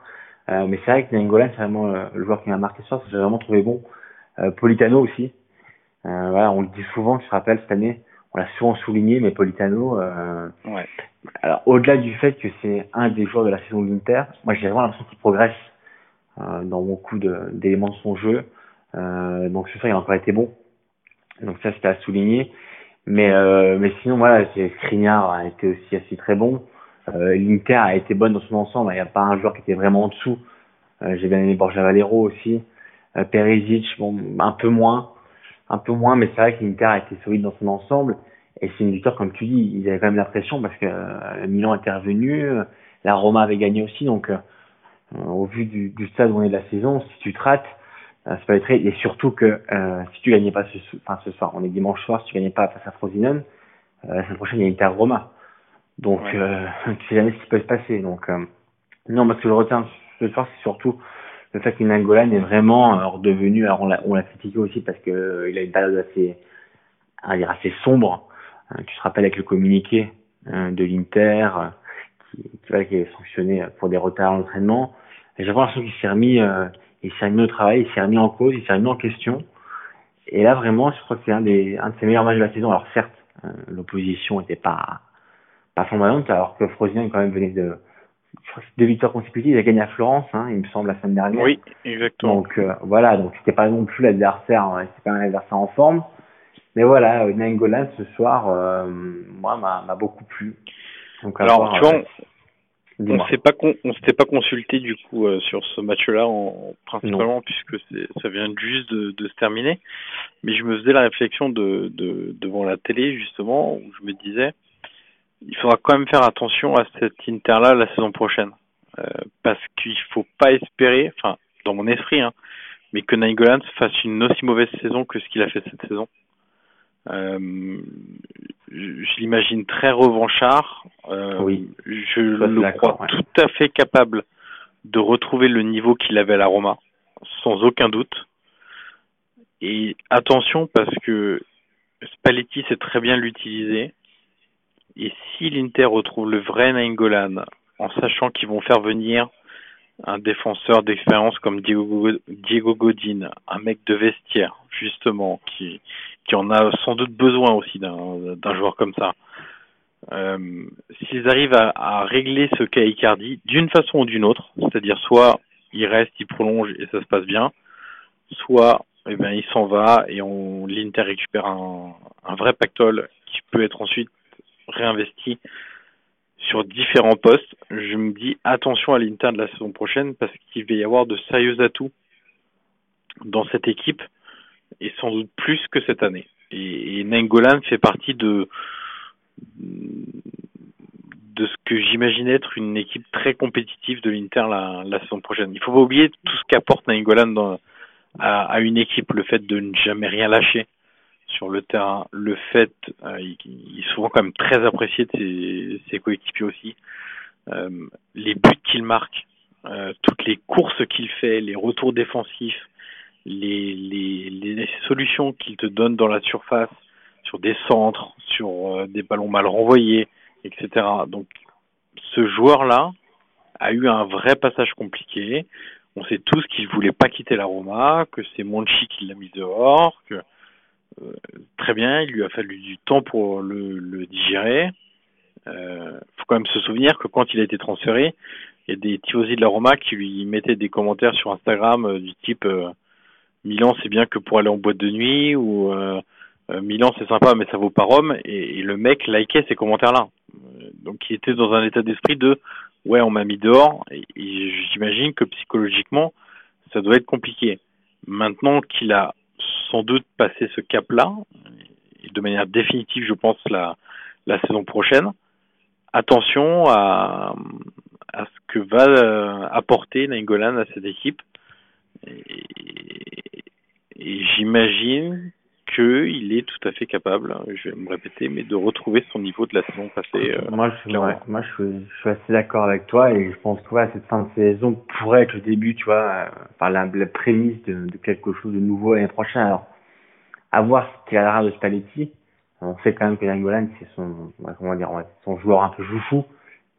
Euh, mais c'est vrai que Nangolan, c'est vraiment le joueur qui m'a marqué ce soir, j'ai vraiment trouvé bon. Politano aussi, euh, voilà, on le dit souvent, je te rappelle, cette année, on l'a souvent souligné, mais Politano, euh, ouais. alors au-delà du fait que c'est un des joueurs de la saison de l'Inter, moi j'ai vraiment l'impression qu'il progresse euh, dans beaucoup d'éléments de, son jeu. Euh, donc ce soir, il a encore été bon. Donc ça, c'était à souligner. Mais, euh, mais sinon, voilà, Skriniar a été aussi assez très bon. Euh, L'Inter a été bonne dans son ensemble. Il n'y a pas un joueur qui était vraiment en dessous. Euh, J'ai bien aimé Borja Valero aussi. Euh, Perisic, bon, un peu moins un peu moins, mais c'est vrai que l'Inter a été solide dans son ensemble. Et c'est une victoire, comme tu dis, ils avaient quand même la pression parce que euh, Milan était revenu, la Roma avait gagné aussi. Donc, euh, au vu du, du, stade où on est de la saison, si tu te rates, euh, c'est pas être Et surtout que euh, si tu gagnais pas ce, enfin, ce soir, on est dimanche soir, si tu gagnais pas face à Frosinone, la semaine prochaine, il y a Inter Roma. Donc, ouais. [LAUGHS] tu sais jamais ce qui peut se passer. Donc, non, parce que je retiens ce soir, c'est surtout le fait que Nangolan est vraiment euh, redevenu, alors on l'a, on l'a critiqué aussi parce que euh, il a une période assez, à dire assez sombre. Euh, tu te rappelles avec le communiqué de l'Inter qui, qui, qui est sanctionné pour des retards à l'entraînement. J'ai l'impression qu'il s'est remis, il s'est remis au travail, il s'est remis en cause, il s'est remis en question. Et là vraiment, je crois que c'est un des, un de ses meilleurs matchs de la saison. Alors certes, l'opposition était pas, pas flamboyante, alors que Frosinone quand même venait de deux victoires consécutives. Il a gagné à Florence, hein, il me semble, la semaine dernière. Oui, exactement. Donc euh, voilà, donc c'était pas non plus l'adversaire, hein, c'était pas un adversaire en forme. Mais voilà, euh, Nangolan ce soir, euh, moi, m'a beaucoup plu. Donc, Alors, voir, tu vois, on, s'est pas on s'était pas consulté du coup euh, sur ce match-là, en, principalement non. puisque ça vient juste de, de, se terminer. Mais je me faisais la réflexion de, de devant la télé justement où je me disais il faudra quand même faire attention à cet Inter-là la saison prochaine. Euh, parce qu'il faut pas espérer, enfin, dans mon esprit, hein, mais que Nainggolan fasse une aussi mauvaise saison que ce qu'il a fait cette saison. Euh, je l'imagine très revanchard. Euh, oui, je le crois ouais. tout à fait capable de retrouver le niveau qu'il avait à la Roma, sans aucun doute. Et attention parce que Spalletti sait très bien l'utiliser. Et si l'Inter retrouve le vrai Nainggolan, en sachant qu'ils vont faire venir un défenseur d'expérience comme Diego, Diego Godin, un mec de vestiaire, justement, qui, qui en a sans doute besoin aussi d'un joueur comme ça. Euh, S'ils arrivent à, à, régler ce cas Icardi d'une façon ou d'une autre, c'est-à-dire soit il reste, il prolonge et ça se passe bien, soit eh ben, il s'en va et l'Inter récupère un, un vrai pactole qui peut être ensuite réinvesti sur différents postes. Je me dis attention à l'Inter de la saison prochaine parce qu'il va y avoir de sérieux atouts dans cette équipe et sans doute plus que cette année. Et, et Nengolan fait partie de de ce que j'imagine être une équipe très compétitive de l'Inter la, saison prochaine. Il faut pas oublier tout ce qu'apporte Nainggolan dans, à, une équipe, le fait de ne jamais rien lâcher sur le terrain, le fait, euh, il, est souvent quand même très apprécié de ses, ses coéquipiers aussi, euh, les buts qu'il marque, euh, toutes les courses qu'il fait, les retours défensifs, les, les, les solutions qu'il te donne dans la surface, sur des centres, sur euh, des ballons mal renvoyés, etc. Donc ce joueur-là a eu un vrai passage compliqué. On sait tous qu'il voulait pas quitter la Roma, que c'est Monchi qui l'a mis dehors, que euh, très bien, il lui a fallu du temps pour le, le digérer. Euh, faut quand même se souvenir que quand il a été transféré, il y a des tifosi de la Roma qui lui mettaient des commentaires sur Instagram euh, du type euh, Milan c'est bien que pour aller en boîte de nuit ou euh, euh, Milan c'est sympa mais ça vaut pas Rome. Et, le mec likait ces commentaires là donc il était dans un état d'esprit de ouais on m'a mis dehors. Et, j'imagine que psychologiquement ça doit être compliqué. Maintenant qu'il a sans doute passé ce cap là et de manière définitive je pense la saison prochaine attention à, ce que va euh, apporter Nainggolan à cette équipe et, et j'imagine qu'il est tout à fait capable, je vais me répéter, mais de retrouver son niveau de la saison passée. Euh, moi, je, ouais, moi je, suis, je suis assez d'accord avec toi et je pense que ouais, cette fin de saison pourrait être le début, tu vois, euh, par la, la prémisse de, de, quelque chose de nouveau l'année prochaine. Alors, à voir ce qu'il a de Spalletti. On sait quand même que Langolan, c'est son, comment dire, son joueur un peu joufou.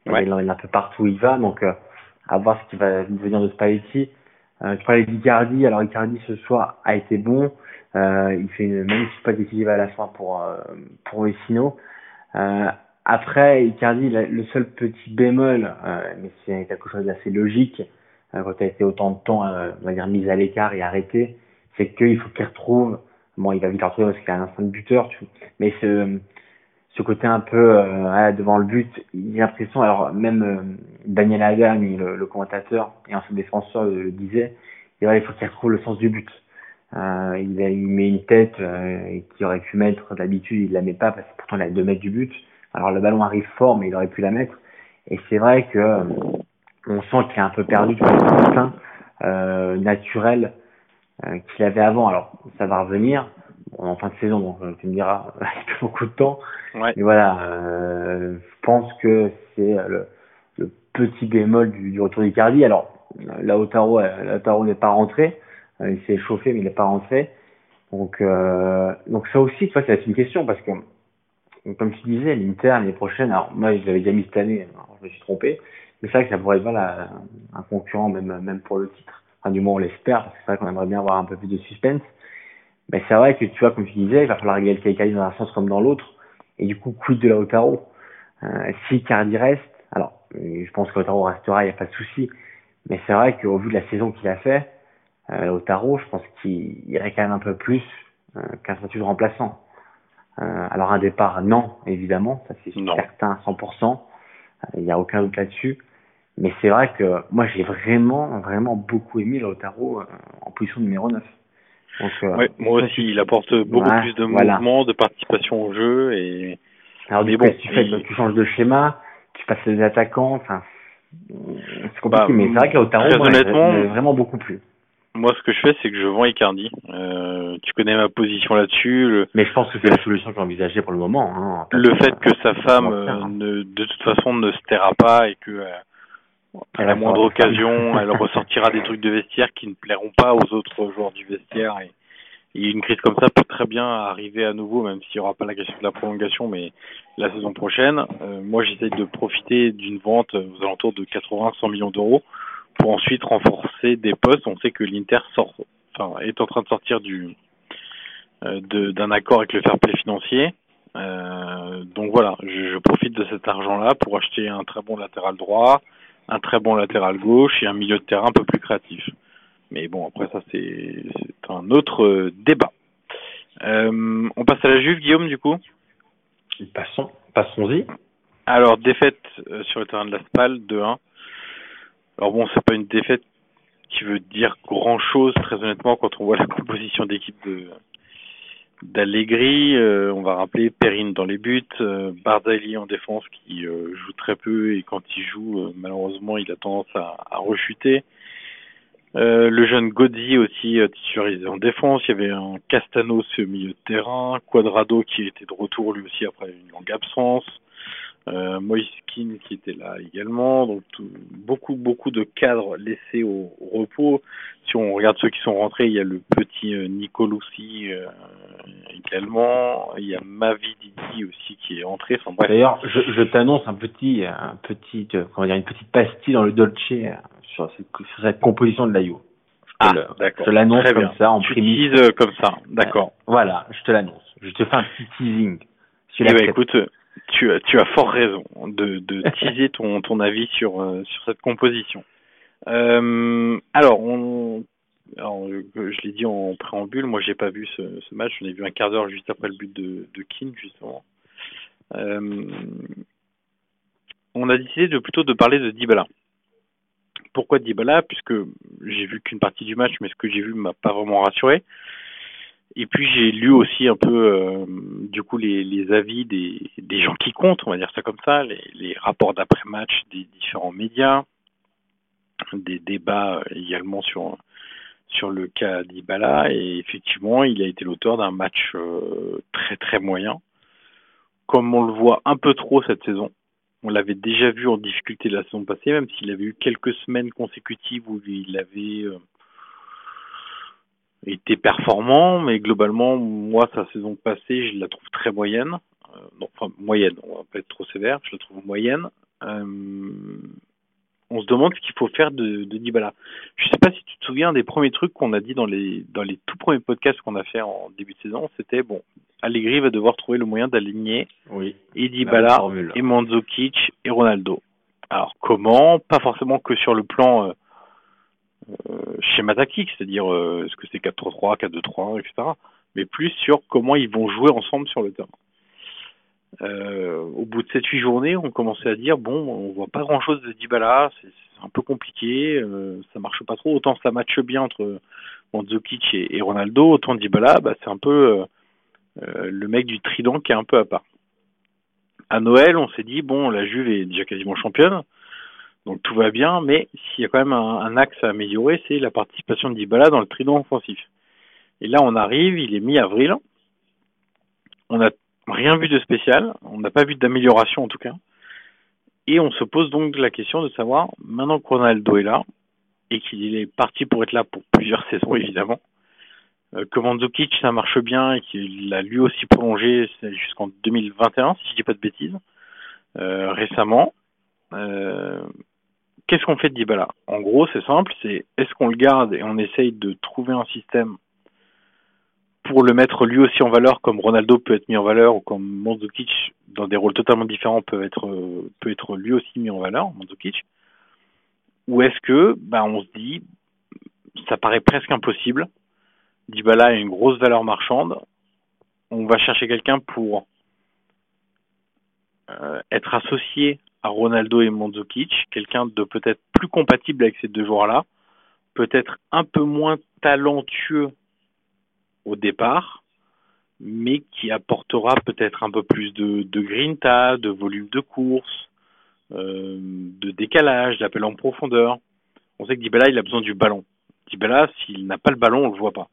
Ouais. Il, il est un peu partout où il va, donc euh, à voir ce qui va devenir de Spalletti. Euh, tu parlais d'Icardi, alors Icardi ce soir a été bon. Euh, il fait une magnifique passe décisive à la fin pour euh, pour Vecino. Euh, après, Icardi, le seul petit bémol, euh, mais c'est quelque chose d'assez logique, euh, quand il a été autant de temps, euh, on va dire, mis à l'écart et arrêté, c'est qu'il faut qu'il retrouve, bon, il va vite retrouver parce qu'il a un instinct de buteur, tu, mais ce, ce côté un peu euh, devant le but, a l'impression, alors même euh, Daniel Adam, le, le commentateur et ancien défenseur le, le disait, il faut qu'il retrouve le sens du but. Euh, il, il met une tête euh, qui aurait pu mettre d'habitude, il la met pas parce que pourtant il a 2 mètres du but. Alors le ballon arrive fort, mais il aurait pu la mettre. Et c'est vrai que euh, on sent qu'il a un peu perdu son instinct euh, naturel euh, qu'il avait avant. Alors ça va revenir en fin de saison, donc tu me diras, [LAUGHS] il a beaucoup de temps. Ouais. Mais voilà, euh, je pense que c'est le, le, petit bémol du, du retour d'Icardi. Alors Lautaro, Lautaro n'est pas rentré. Euh, il s'est échauffé, mais il n'est pas rentré. Donc, euh, donc ça aussi, tu vois, c'est une question parce que, comme tu disais, l'Inter l'année prochaine, alors moi je l'avais déjà mis cette année, alors, je me suis trompé, mais c'est vrai que ça pourrait être voilà, un concurrent même, même pour le titre. Enfin, du moins on l'espère, parce que c'est vrai qu'on aimerait bien avoir un peu plus de suspense. Mais c'est vrai que tu vois, comme tu disais, il va falloir régler le Kaikali dans un sens comme dans l'autre. Et du coup, quid de Lautaro euh, Si Cardi reste, alors je pense que Lautaro restera, il n'y a pas de souci. Mais c'est vrai qu'au vu de la saison qu'il a fait, euh, au tarot, je pense qu'il irait quand même un peu plus euh, qu'un statut de remplaçant. Euh, alors un départ, non, évidemment, ça c'est certain à 100%, il n'y a aucun doute là-dessus. Mais c'est vrai que moi j'ai vraiment, vraiment beaucoup aimé Lautaro euh, en position numéro 9. Donc, euh, ouais, moi aussi, il apporte beaucoup ouais, plus de voilà. mouvement, de participation au jeu. et Alors du coup, bon, tu, fais, tu changes de schéma, tu passes les attaquants, enfin c'est compliqué, bah, mais c'est vrai que Lautaro, moi, honnêtement, vraiment beaucoup plus. Moi, ce que je fais, c'est que je vends Icardi. Euh, tu connais ma position là-dessus. Le... Mais je pense que c'est la solution que envisagée pour le moment. Hein, le fait que sa femme, euh, ne, de toute façon, ne se taira pas et que à la moindre occasion, [LAUGHS] elle ressortira des trucs de vestiaire qui ne plairont pas aux autres joueurs du vestiaire. Et, et une crise comme ça peut très bien arriver à nouveau, même s'il n'y aura pas la question de la prolongation, mais la saison prochaine. Euh, moi, j'essaie de profiter d'une vente aux alentours de 80-100 millions d'euros pour ensuite renforcer des postes. On sait que l'Inter sort, enfin, est en train de sortir du euh, d'un accord avec le fair play financier. Euh, donc voilà, je, je, profite de cet argent-là pour acheter un très bon latéral droit, un très bon latéral gauche et un milieu de terrain un peu plus créatif. Mais bon, après ça c'est un autre euh, débat. Euh, on passe à la Juve, Guillaume, du coup? Passons, passons-y. Alors défaite euh, sur le terrain de la Spal 2-1. Alors bon, c'est pas une défaite qui veut dire grand chose, très honnêtement, quand on voit la composition d'équipe de, d'Allegri. on va rappeler Perrine dans les buts, Bardelli en défense qui joue très peu et quand il joue, malheureusement, il a tendance à, à rechuter. Euh, le jeune Godzi aussi euh, titularisé en défense. Il y avait un Castanos au milieu de terrain. Quadrado qui était de retour lui aussi après une longue absence. Euh, Moiskin qui était là également. Donc beaucoup beaucoup de cadres laissés au, repos. Si on regarde ceux qui sont rentrés, il y a le petit euh, Nicoloussi euh, également. Il y a Mavididi aussi qui est entré. Enfin, D'ailleurs, je, je t'annonce un petit un petit comment dire une petite pastille dans le Dolce sur cette, composition de la You. Ah, d'accord. Je te l'annonce comme ça, en tu euh, comme ça, d'accord. Euh, voilà, je te l'annonce. Je te fais un petit teasing. Eh ben, écoute, tu, tu as fort raison de, de [LAUGHS] teaser ton, ton avis sur, euh, sur cette composition. alors, on, alors, je l'ai dit en préambule, moi j'ai pas vu ce, ce match, j'en ai vu un quart d'heure juste après le but de, de Keane, justement. on a décidé de plutôt de parler de Dybala pourquoi Dybala? Puisque j'ai vu qu'une partie du match, mais ce que j'ai vu m'a pas vraiment rassuré. Et puis j'ai lu aussi un peu, euh, du coup, les, avis des, gens qui comptent, on va dire ça comme ça, les, rapports d'après-match des différents médias, des débats également sur sur le cas d'Ibala. Et effectivement, il a été l'auteur d'un match euh, très très moyen, comme on le voit un peu trop cette saison. On l'avait déjà vu en difficulté la saison passée, même s'il avait eu quelques semaines consécutives où il avait euh, été performant, mais globalement, moi, sa saison passée, je la trouve très moyenne. Euh, enfin, moyenne, on va pas être trop sévère, je la trouve moyenne. Euh, on se demande ce qu'il faut faire de, de Dybala. Je sais pas si tu te souviens des premiers trucs qu'on a dit dans les dans les tout premiers podcasts qu'on a fait en début de saison, c'était bon, Allegri va devoir trouver le moyen d'aligner oui, et Dybala et Mandzukic et Ronaldo. Alors comment? Pas forcément que sur le plan euh, euh schéma tactique, c'est-à-dire euh, est-ce que c'est 4-3-3, 4-2-3, etc. Mais plus sur comment ils vont jouer ensemble sur le terrain. Euh, au bout de 7-8 journées, on commençait à dire bon, on voit pas grand-chose de Dybala, c'est un peu compliqué, euh, ça marche pas trop. Autant ça matche bien entre Mandzukic et, Ronaldo, autant Dybala, bah, c'est un peu euh, le mec du trident qui est un peu à part. À Noël, on s'est dit bon, la Juve est déjà quasiment championne, donc tout va bien, mais s'il y a quand même un, axe à améliorer, c'est la participation de dans le trident offensif. Et là, on arrive, il est mi-avril. On a Rien vu de spécial, on n'a pas vu d'amélioration en tout cas. Et on se pose donc la question de savoir, maintenant que Ronaldo est là, et qu'il est parti pour être là pour plusieurs [LAUGHS] saisons évidemment, euh, que Mandzukic ça marche bien et qu'il a lui aussi prolongé jusqu'en 2021, si je dis pas de bêtises, euh, récemment. Euh, Qu'est-ce qu'on fait de Dybala? En gros, c'est simple, c'est est-ce qu'on le garde et on essaye de trouver un système pour le mettre lui aussi en valeur, comme Ronaldo peut être mis en valeur ou comme Mandzukic dans des rôles totalement différents peut être euh, peut être lui aussi mis en valeur, Mandzukic? Ou est-ce que, ben, on se dit, ça paraît presque impossible. Dybala a une grosse valeur marchande. On va chercher quelqu'un pour euh, être associé Ronaldo et Mandzukic, quelqu'un de peut-être plus compatible avec ces deux joueurs-là, peut-être un peu moins talentueux au départ, mais qui apportera peut-être un peu plus de, de grinta, de volume de course, euh, de décalage, d'appel en profondeur. On sait que Dybala, il a besoin du ballon. Dybala, s'il n'a pas le ballon, on le voit pas.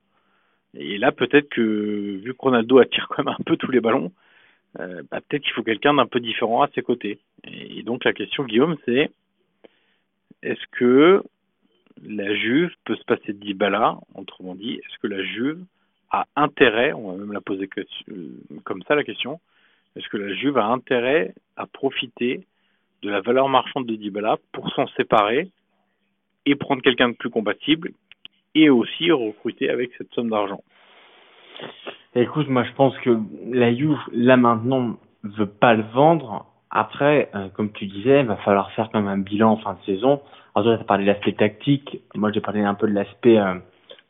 Et là, peut-être que, vu que Ronaldo attire quand même un peu tous les ballons, euh, bah, peut-être qu'il faut quelqu'un d'un peu différent à ses côtés. Et, donc la question, Guillaume, c'est est-ce que la Juve peut se passer de Dybala, autrement dit, est-ce que la Juve a intérêt, on va même la poser comme ça la question, est-ce que la Juve a intérêt à profiter de la valeur marchande de Dybala pour s'en séparer et prendre quelqu'un de plus compatible et aussi recruter avec cette somme d'argent? Écoute, moi je pense que la Juve, là maintenant, veut pas le vendre. Après, euh, comme tu disais, il va falloir faire quand même un bilan en fin de saison. Alors tu as parlé de l'aspect tactique. Moi, j'ai parlé un peu de l'aspect euh,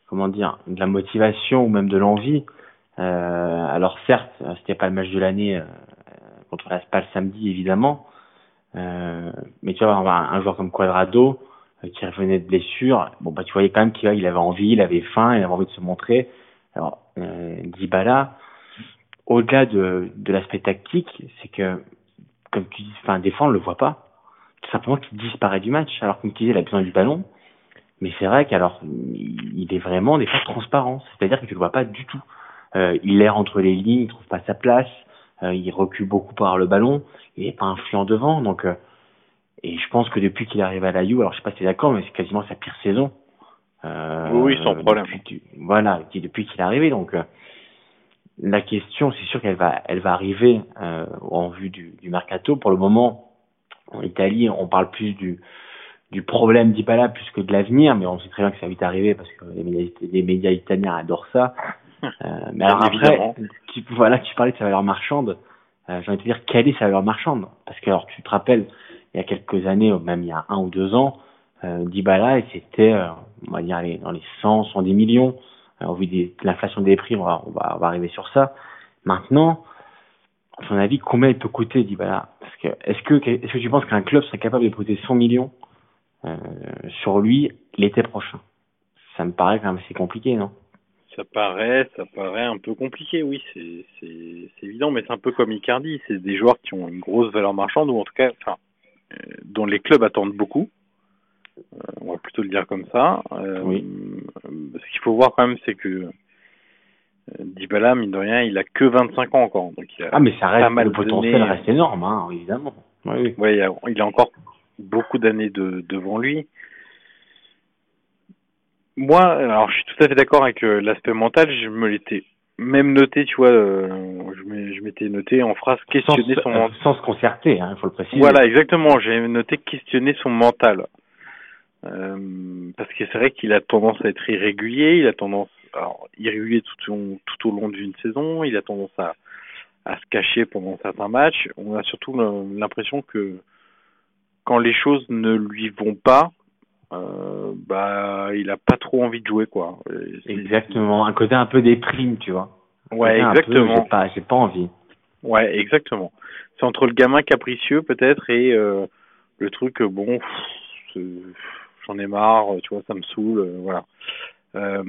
comment dire, de la motivation ou même de l'envie. Euh, alors certes, c'était pas le match de l'année euh, contre la Spal samedi évidemment, euh, mais tu vois, un, un joueur comme Quadrado euh, qui revenait de blessure, bon bah tu voyais quand même qu'il avait envie, il avait faim, il avait envie de se montrer. Alors, euh, Dybala, au-delà de, de l'aspect tactique, c'est que, comme tu dis, enfin, des fois, on le voit pas. Tout simplement qu'il disparaît du match, alors comme tu disais, il a besoin du ballon. Mais c'est vrai qu'alors, il est vraiment des fois transparent. C'est-à-dire que tu le vois pas du tout. Euh, il erre entre les lignes, il trouve pas sa place, euh, il recule beaucoup par le ballon, il est pas influent devant. Donc, euh, et je pense que depuis qu'il arrive à la U, alors je sais pas si tu es d'accord, mais c'est quasiment sa pire saison. Euh, oui, sans problème. Depuis, voilà, depuis qu'il est arrivé. Donc, euh, la question, c'est sûr qu'elle va, elle va arriver euh, en vue du, du mercato. Pour le moment, en Italie, on parle plus du, du problème d'Ipala plus que de l'avenir, mais on sait très bien que ça va vite arriver parce que les médias, les médias italiens adorent ça. Euh, mais alors après, tu, voilà, tu parlais de sa valeur marchande. J'ai envie de te dire, quelle est sa valeur marchande? Parce que alors, tu te rappelles, il y a quelques années, même il y a un ou deux ans, euh, Dybala, c'était, euh, on va dire, dans les 100, 110 millions. Euh, au vu de l'inflation des prix, on va, on va, arriver sur ça. Maintenant, à ton avis, combien il peut coûter Dybala? Parce est-ce que est-ce que tu penses qu'un club serait capable de coûter 100 millions euh, sur lui l'été prochain? Ça me paraît quand même assez compliqué, non? Ça paraît, ça paraît un peu compliqué, oui, c'est, c'est, évident, mais c'est un peu comme Icardi, c'est des joueurs qui ont une grosse valeur marchande, ou en tout cas, dont les clubs attendent beaucoup, on va plutôt le dire comme ça. Euh, Oui. Ce qu'il faut voir quand même, c'est que euh, Dybala, mine de rien, il a que 25 ans encore, donc il a Ah, mais ça pas reste, mal le potentiel donné. reste énorme, hein, évidemment. Oui, oui. Ouais, il a, il a encore beaucoup d'années de, devant lui. Moi, alors je suis tout à fait d'accord avec euh, l'aspect mental, je me l'étais même noté, tu vois, euh, je m'étais noté en phrase Sans, questionner son euh, mental. sans se concerter, hein, il faut le préciser. Voilà, exactement, j'ai noté questionner son mental. Euh, parce que c'est vrai qu'il a tendance à être irrégulier, il a tendance, alors irrégulier tout au, tout au long d'une saison, il a tendance à, à se cacher pendant certains matchs. On a surtout l'impression que quand les choses ne lui vont pas, euh, bah il a pas trop envie de jouer quoi. Exactement, un côté un peu déprime, tu vois. Un Ouais, exactement. J'ai pas, j'ai pas envie. Ouais, exactement. C'est entre le gamin capricieux peut-être et euh, le truc bon, pff, j'en ai marre, tu vois, ça me saoule, euh, voilà. Euh,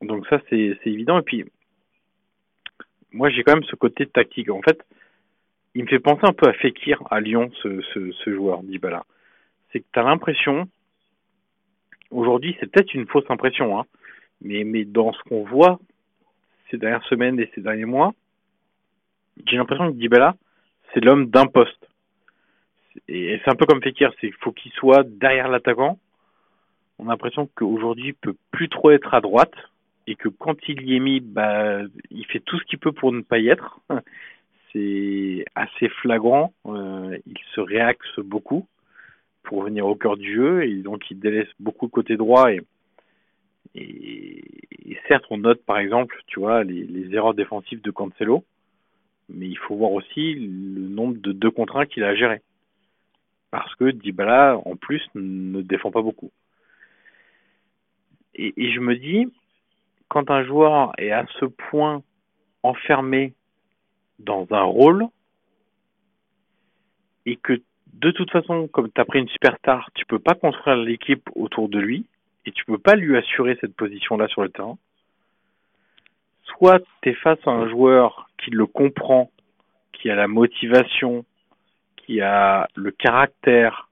donc ça c'est évident et puis moi j'ai quand même ce côté tactique. En fait, il me fait penser un peu à Fekir à Lyon ce ce, ce joueur Dybala. C'est que tu as l'impression aujourd'hui, c'est peut-être une fausse impression hein, mais mais dans ce qu'on voit ces dernières semaines et ces derniers mois, j'ai l'impression que Dybala, c'est l'homme d'un poste. Et c'est un peu comme Fekir, c'est faut qu'il soit derrière l'attaquant. On a l'impression qu'aujourd'hui, il peut plus trop être à droite et que quand il y est mis, bah, il fait tout ce qu'il peut pour ne pas y être. [LAUGHS] C'est assez flagrant. Euh, il se réaxe beaucoup pour venir au cœur du jeu et donc il délaisse beaucoup le côté droit et certes, on note par exemple, tu vois, les, erreurs défensives de Cancelo, mais il faut voir aussi le nombre de deux contre un qu'il a à gérer. Parce que Dybala, en plus, ne défend pas beaucoup. Et, je me dis, quand un joueur est à ce point enfermé dans un rôle, et que de toute façon, comme tu as pris une superstar, tu peux pas construire l'équipe autour de lui, et tu peux pas lui assurer cette position-là sur le terrain, soit tu es face à un joueur qui le comprend, qui a la motivation, qui a le caractère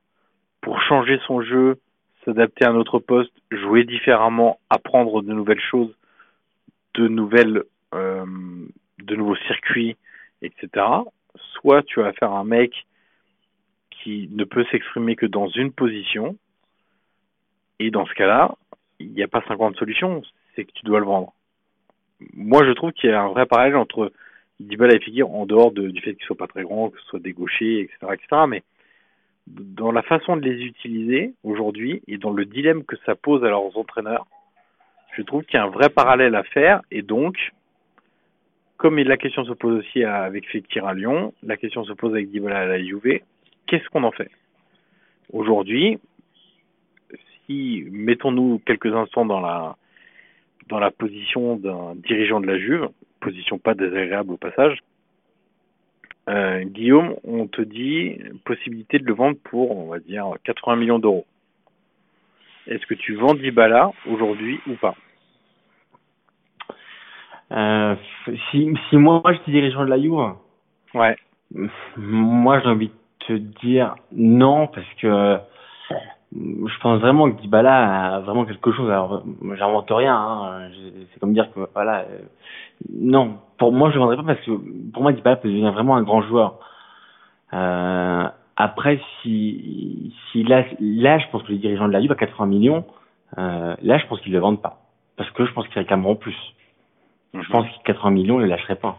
pour changer son jeu, s'adapter à un autre poste, jouer différemment, apprendre de nouvelles choses, de euh, de nouveaux circuits, etc. Soit tu as affaire à un mec qui ne peut s'exprimer que dans une position, et dans ce cas-là, il n'y a pas 50 solutions, c'est que tu dois le vendre. Moi, je trouve qu'il y a un vrai parallèle entre Dybala et Fekir, en dehors de, du fait qu'ils soient pas très grands, que ce soit des gauchers, etc., etc., mais dans la façon de les utiliser aujourd'hui et dans le dilemme que ça pose à leurs entraîneurs, je trouve qu'il y a un vrai parallèle à faire et donc, comme la question se pose aussi avec Fekir à Lyon, la question se pose avec Dybala à la Juve, qu'est-ce qu'on en fait? Aujourd'hui, si mettons-nous quelques instants dans la dans la position d'un dirigeant de la Juve, position pas désagréable au passage, euh, Guillaume, on te dit possibilité de le vendre pour, on va dire, 80 millions d'euros. Est-ce que tu vends Dybala aujourd'hui ou pas? Euh, si, si moi, j'étais dirigeant de la Juve, Ouais. moi j'ai envie de te dire non parce que je pense vraiment que Dybala a vraiment quelque chose. Alors, j'invente rien. Hein. C'est comme dire que voilà. euh, non, pour moi, je ne vendrais pas parce que pour moi, Dybala peut devenir vraiment un grand joueur. Euh, après, si, si là, là, je pense que les dirigeants de la Juve à 80 millions, euh, là, je pense qu'ils ne le vendent pas parce que je pense qu'ils réclameront plus. Je pense que 80 millions, ils ne le lâcheraient pas.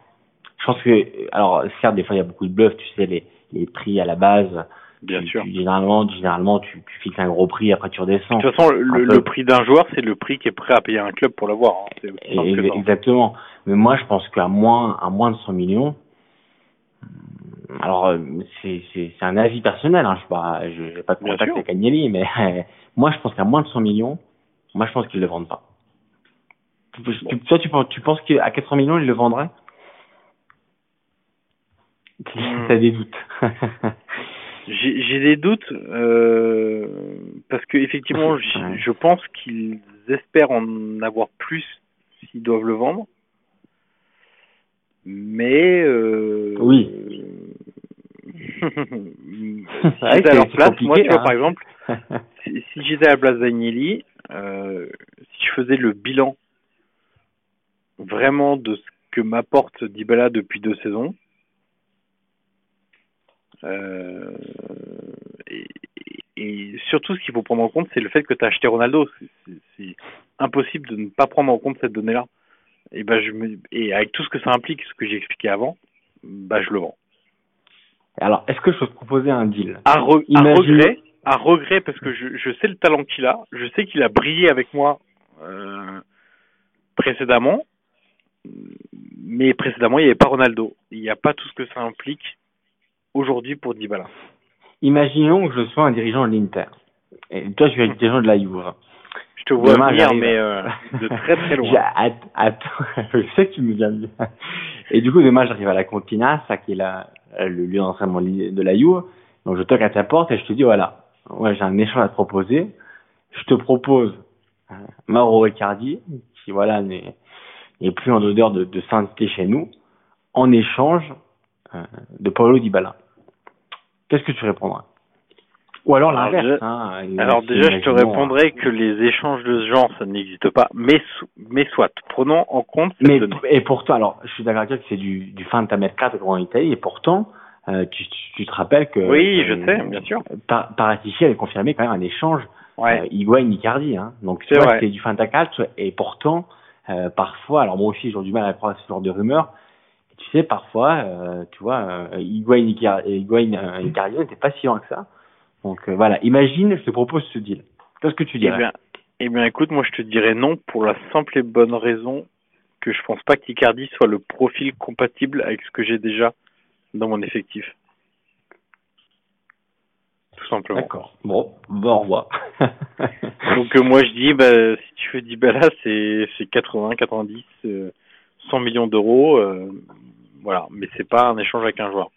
Je pense que, alors, certes, des fois, il y a beaucoup de bluffs, tu sais, les, les prix à la base. Bien tu- sûr. tu- généralement, généralement, tu, tu fixes un gros prix, après tu redescends. De toute façon, le, prix d'un joueur, c'est le prix qui est prêt à payer un club pour l'avoir. Hein. Exactement. Mais moi, je pense qu'à moins, à moins de 100 millions, alors euh, c'est un avis personnel. Hein, je sais pas, je j'ai pas de contact avec Agnelli, mais [LAUGHS] moi, je pense qu'à moins de 100 millions, moi, je pense qu'ils le vendent pas. Tu- tu- Toi, tu penses, tu penses qu'à 80 millions, ils le vendraient? Hmm. [LAUGHS] T'as des doutes. [LAUGHS] J'ai des doutes euh, parce que effectivement, [LAUGHS] je pense qu'ils espèrent en avoir plus s'ils doivent le vendre. Mais euh, Oui. [LAUGHS] si [LAUGHS] j'étais à leur place, moi, tu vois, hein. par exemple, si, si j'étais à la place d'Agnelli, euh, si je faisais le bilan vraiment de ce que m'apporte Dybala depuis deux saisons, et, et surtout ce qu'il faut prendre en compte, c'est le fait que tu as acheté Ronaldo. C'est- impossible de ne pas prendre en compte cette donnée-là. Et ben je me, et avec tout ce que ça implique, ce que j'ai expliqué avant, bah je le vends. Alors, est-ce que je peux te proposer un deal? À, re- à Imagine- regret, à regret parce que je, je sais le talent qu'il a, je sais qu'il a brillé avec moi euh, précédemment, mais précédemment il n'y avait pas Ronaldo. Il n'y a pas tout ce que ça implique aujourd'hui pour Dybala. Imaginons que je sois un dirigeant de l'Inter. Et toi, je suis un dirigeant de la Juve. Je te vois Demain, venir, mais euh, de très très [LAUGHS] loin. att- Attends, [LAUGHS] je sais que tu me viens bien. Et du coup, demain, j'arrive à la Contina, ça qui est la, le lieu d'entraînement de la Juve. Donc, je toque à ta porte et je te dis, voilà, ouais, j'ai un échange à te proposer. Je te propose euh, Mauro Riccardi, qui, voilà, n'est plus en odeur de, de sainteté chez nous, en échange euh, de Paulo Dybala. Qu'est-ce que tu répondras Ou alors Alors, l'inverse. hein, Alors déjà, je te répondrai que les échanges de ce genre, ça n'existe pas. Mais, so- mais soit, prenons en compte cette Mais donnée. et pourtant, alors je suis d'accord avec toi que c'est du, du fin de ta mercato en Italie, et pourtant, euh, tu, tu, tu te rappelles que Oui, je euh, sais, bien sûr. Par, Paratici avait confirmé quand même un échange Ouais. euh, Higuain Icardi, hein. Donc C'est vrai. c'est du fin de calcio, et pourtant, euh, parfois, alors moi aussi j'ai du mal à croire à ce genre de rumeurs. Tu sais, parfois, euh, tu vois, euh, Higuain Higuain, euh, n'était pas si loin que ça. Donc euh, voilà, imagine, je te propose ce deal. Qu'est-ce que tu Eh dirais bien, eh bien, écoute, moi, je te dirais non pour la simple et bonne raison que je pense pas qu'Icardi soit le profil compatible avec ce que j'ai déjà dans mon effectif. Tout simplement. D'accord. Bon, bon, au revoir. [LAUGHS] Donc euh, moi je dis bah si tu fais Dybala c'est c'est 80 90 euh, 100 millions d'euros euh, voilà mais c'est pas un échange avec un joueur.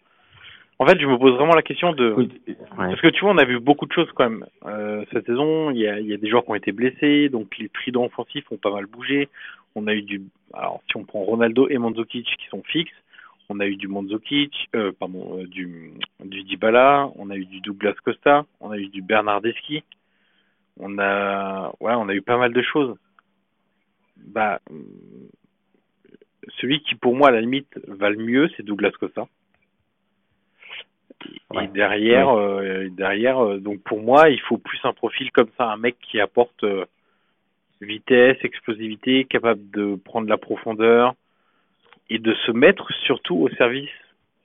En fait, je me pose vraiment la question de ouais. parce que tu vois on a vu beaucoup de choses quand même euh, cette saison, il y a il y a des joueurs qui ont été blessés donc les tridents offensifs ont pas mal bougé. On a eu du alors si on prend Ronaldo et Mandzukic qui sont fixes, on a eu du Mandzukic euh, pardon euh, du du Dybala, on a eu du Douglas Costa, on a eu du Bernardeschi on a ouais, on a eu pas mal de choses. Bah celui qui pour moi à la limite va le mieux, c'est Douglas Costa. Et Ouais. derrière euh, derrière euh, donc pour moi, il faut plus un profil comme ça, un mec qui apporte euh, vitesse, explosivité, capable de prendre la profondeur et de se mettre surtout au service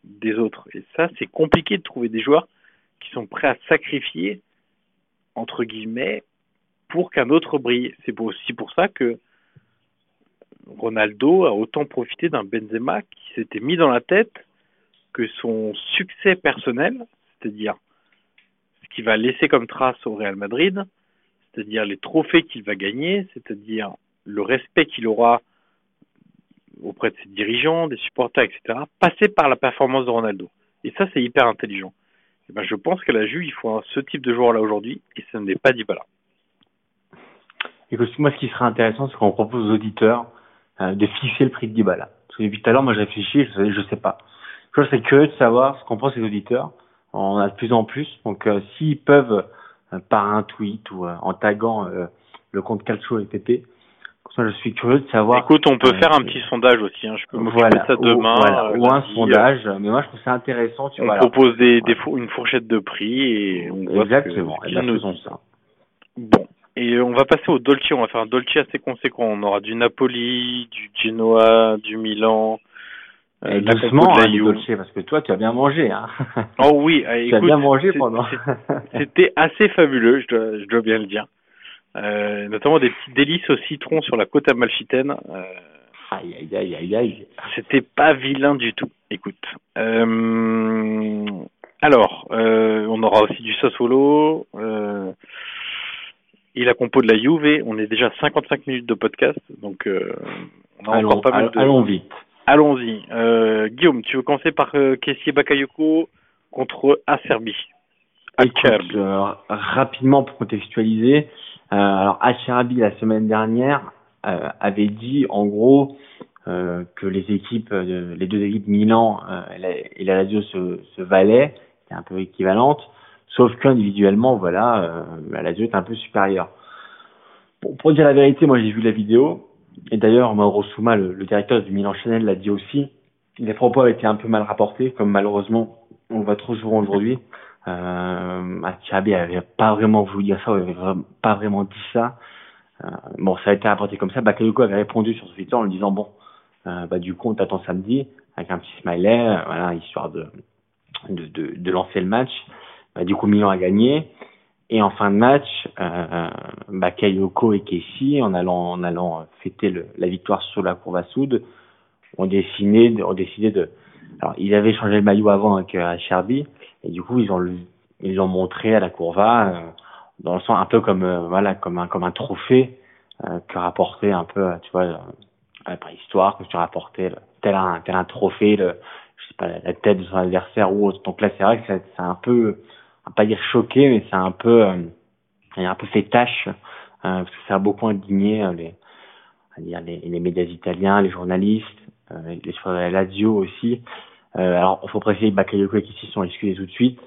des autres. Et ça, c'est compliqué de trouver des joueurs qui sont prêts à sacrifier entre guillemets, pour qu'un autre brille. C'est aussi pour ça que Ronaldo a autant profité d'un Benzema qui s'était mis dans la tête que son succès personnel, c'est-à-dire ce qu'il va laisser comme trace au Real Madrid, c'est-à-dire les trophées qu'il va gagner, c'est-à-dire le respect qu'il aura auprès de ses dirigeants, des supporters, etc., passer par la performance de Ronaldo. Et ça, c'est hyper intelligent. Eh ben, je pense qu'à la Juve, il faut ce type de joueur-là aujourd'hui, et ce n'est pas Dybala. Écoute, moi, ce qui serait intéressant, c'est qu'on propose aux auditeurs de fixer le prix de Dybala. Parce que depuis tout à l'heure, moi, je réfléchis, je, je sais pas. Je serais curieux de savoir ce qu'en pensent les auditeurs. On a de plus en plus. Donc, s'ils peuvent, par un tweet ou en taguant le compte Calcio et PP, je suis curieux de savoir. Écoute, on peut faire un petit sondage aussi. Hein. Je peux m'occuper voilà, ça demain. Ou, voilà, ou un sondage. Mais moi, je trouve ça intéressant. Tu on vois, propose des, des une fourchette de prix et on voit Exactement. Ce que, ce nous ont ça. Bon. Et on va passer au Dolce. On va faire un Dolce assez conséquent. On aura du Napoli, du Genoa, du Milan. Euh, doucement, hein, Dolce, parce que toi, tu as bien mangé. Hein. [LAUGHS] Oh oui, tu as bien mangé pendant. C'était assez fabuleux, je dois, je dois bien le dire. Euh, notamment des petits délices au citron sur la côte amalfitaine. Euh, aïe, aïe, aïe, aïe, aïe. C'était pas vilain du tout. Écoute. Euh, alors, euh, on aura aussi du Sassuolo. Euh, et la compo de la Juve. On est déjà 55 minutes de podcast, donc euh, on a allons, encore pas mal de... Allons vite. Allons-y. Euh, Guillaume, tu veux commencer par euh, Kessier Bakayoko contre Acerbi? Écoute, euh, rapidement pour contextualiser, euh, alors Acerbi la semaine dernière avait dit en gros que les équipes, les deux équipes Milan et la Lazio se, se valaient, c'était un peu équivalente, sauf qu'individuellement, voilà, la Lazio est un peu supérieure. Pour, pour dire la vérité, moi j'ai vu la vidéo, et d'ailleurs Mauro Souma, le, le directeur du Milan Chanel, l'a dit aussi. Les propos avaient été un peu mal rapportés, comme malheureusement on le voit trop souvent aujourd'hui. Euh, Achabi avait pas vraiment voulu dire ça, avait pas vraiment dit ça. Euh, bon, ça a été rapporté comme ça. Bakayoko avait répondu sur Twitter en lui disant bon, euh, bah du coup on t'attend samedi avec un petit smiley, euh, voilà, histoire de, de, de lancer le match. Bah, du coup Milan a gagné. Et en fin de match, euh, Bakayoko et Kessi, en allant en allant fêter le, la victoire sur la courbe à soude, ont décidé, ont décidé de. Alors, ils avaient changé le maillot avant avec euh, Cherby, et du coup, ils ont ils ont montré à la Courva euh, dans le sens un peu comme euh, voilà comme un comme un trophée euh, que rapportait un peu tu vois euh, à la préhistoire que tu rapportais tel un tel un trophée le, je sais pas la tête de son adversaire ou autre. Donc là, c'est vrai que c'est un peu pas dire choqué, mais c'est un peu euh, il a un peu fait tâche parce que ça a beaucoup indigné les dire les, les médias italiens, les journalistes, les la Lazio aussi. Euh, alors, il faut préciser que Bakayoko et Kissi sont excusés tout de suite.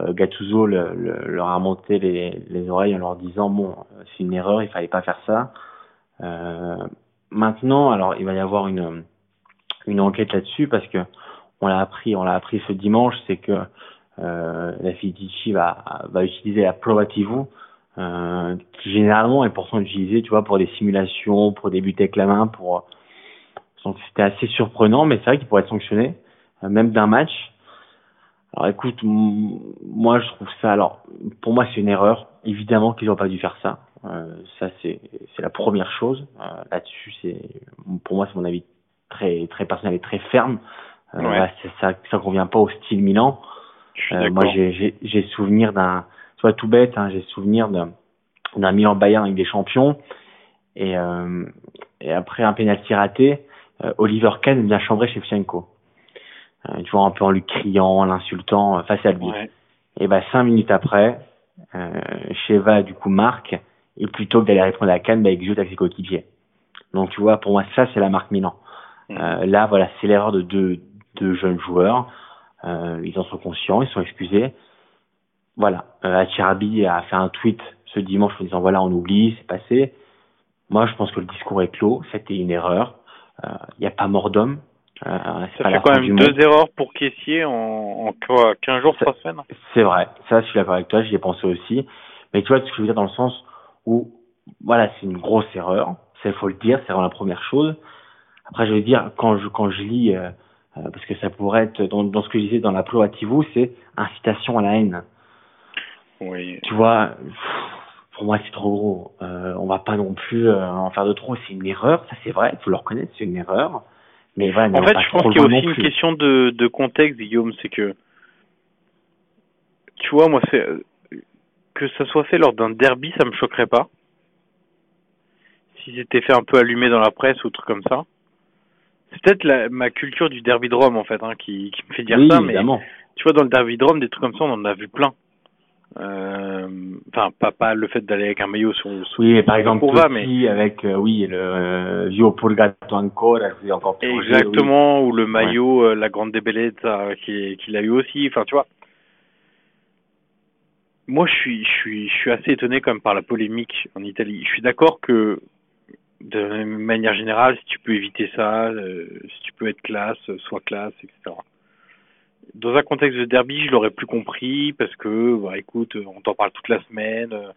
Euh, Gattuso le, le, leur a monté les, les, oreilles en leur disant bon, c'est une erreur, il fallait pas faire ça. Euh, maintenant, alors il va y avoir une une enquête là-dessus parce que on l'a appris, on l'a appris ce dimanche, c'est que euh, la Fitici va va utiliser la Proativo, euh, qui généralement est pourtant utilisée, tu vois, pour des simulations, pour débuter avec la main, pour donc c'était assez surprenant, mais c'est vrai qu'il pourrait être sanctionné. Euh, même d'un match. Alors écoute, moi je trouve ça, alors pour moi c'est une erreur, évidemment qu'ils n'ont pas dû faire ça. Euh, ça c'est c'est la première chose. Euh, Là-dessus c'est pour moi c'est mon avis très très personnel et très ferme. Euh, Ouais. là, ça ça convient pas au style Milan. Euh, moi j'ai souvenir d'un, vois tout bête, hein, j'ai souvenir d'un Milan Bayern avec des champions et euh, et après un penalty raté, euh, Oliver Kahn vient chambrer Shevchenko. Euh, tu vois un peu en lui criant, en l'insultant face à lui. Ouais. Et ben cinq minutes après, euh, Sheva du coup marque et plutôt que d'aller répondre à Cannes, bah, il exulte avec ses coéquipiers. Donc tu vois, pour moi ça c'est la marque Milan. Mm. Euh, là voilà, c'est l'erreur de deux, deux jeunes joueurs. Euh, ils en sont conscients, ils sont excusés. Voilà, euh, Acerbi a fait un tweet ce dimanche en disant voilà on oublie, c'est passé. Moi je pense que le discours est clos, c'était une erreur. Il n'y a pas mort d'homme. Euh, Ça fait quand même monde. deux erreurs pour caissier en, en quoi 15 jours, Ça- 3 semaines C'est vrai, ça je suis d'accord avec toi, j'y ai pensé aussi. Mais tu vois ce que je veux dire dans le sens où, voilà, c'est une grosse erreur, ça il faut le dire, c'est vraiment la première chose. Après je veux dire, quand je, quand je lis, euh, euh, parce que ça pourrait être, dans, dans ce que je disais dans la Ploativou, c'est incitation à la haine. Oui. Tu vois, pour moi c'est trop gros. Euh, on va pas non plus euh, en faire de trop, c'est une erreur, ça c'est vrai, il faut le reconnaître, c'est une erreur. Mais voilà, En fait, je pense qu'il y a aussi une plus. question de, de contexte, Guillaume, c'est que, tu vois, moi, c'est que ça soit fait lors d'un derby, ça me choquerait pas. Si c'était fait un peu allumé dans la presse ou truc comme ça. C'est peut-être la- ma culture du derby de Rome, en fait, hein, qui, qui me fait dire oui, ça, mais évidemment. tu vois, dans le derby de Rome, des trucs comme ça, on en a vu plein. Euh, enfin pas pas le fait d'aller avec un maillot sur, sur Oui, mais par exemple, Courva, Totti avec, euh, oui, le euh, Vio Purgato ancora, c'est encore plus Exactement, ou le maillot, euh, la grande bellezza qu'il qu'il a eu aussi. Enfin, tu vois. Moi, je suis, je suis, je suis assez étonné quand même par la polémique en Italie. Je suis d'accord que, de manière générale, si tu peux éviter ça, euh, si tu peux être classe, sois classe, etc. Dans un contexte de derby, je l'aurais plus compris parce que, bah, écoute, on t'en parle toute la semaine. euh,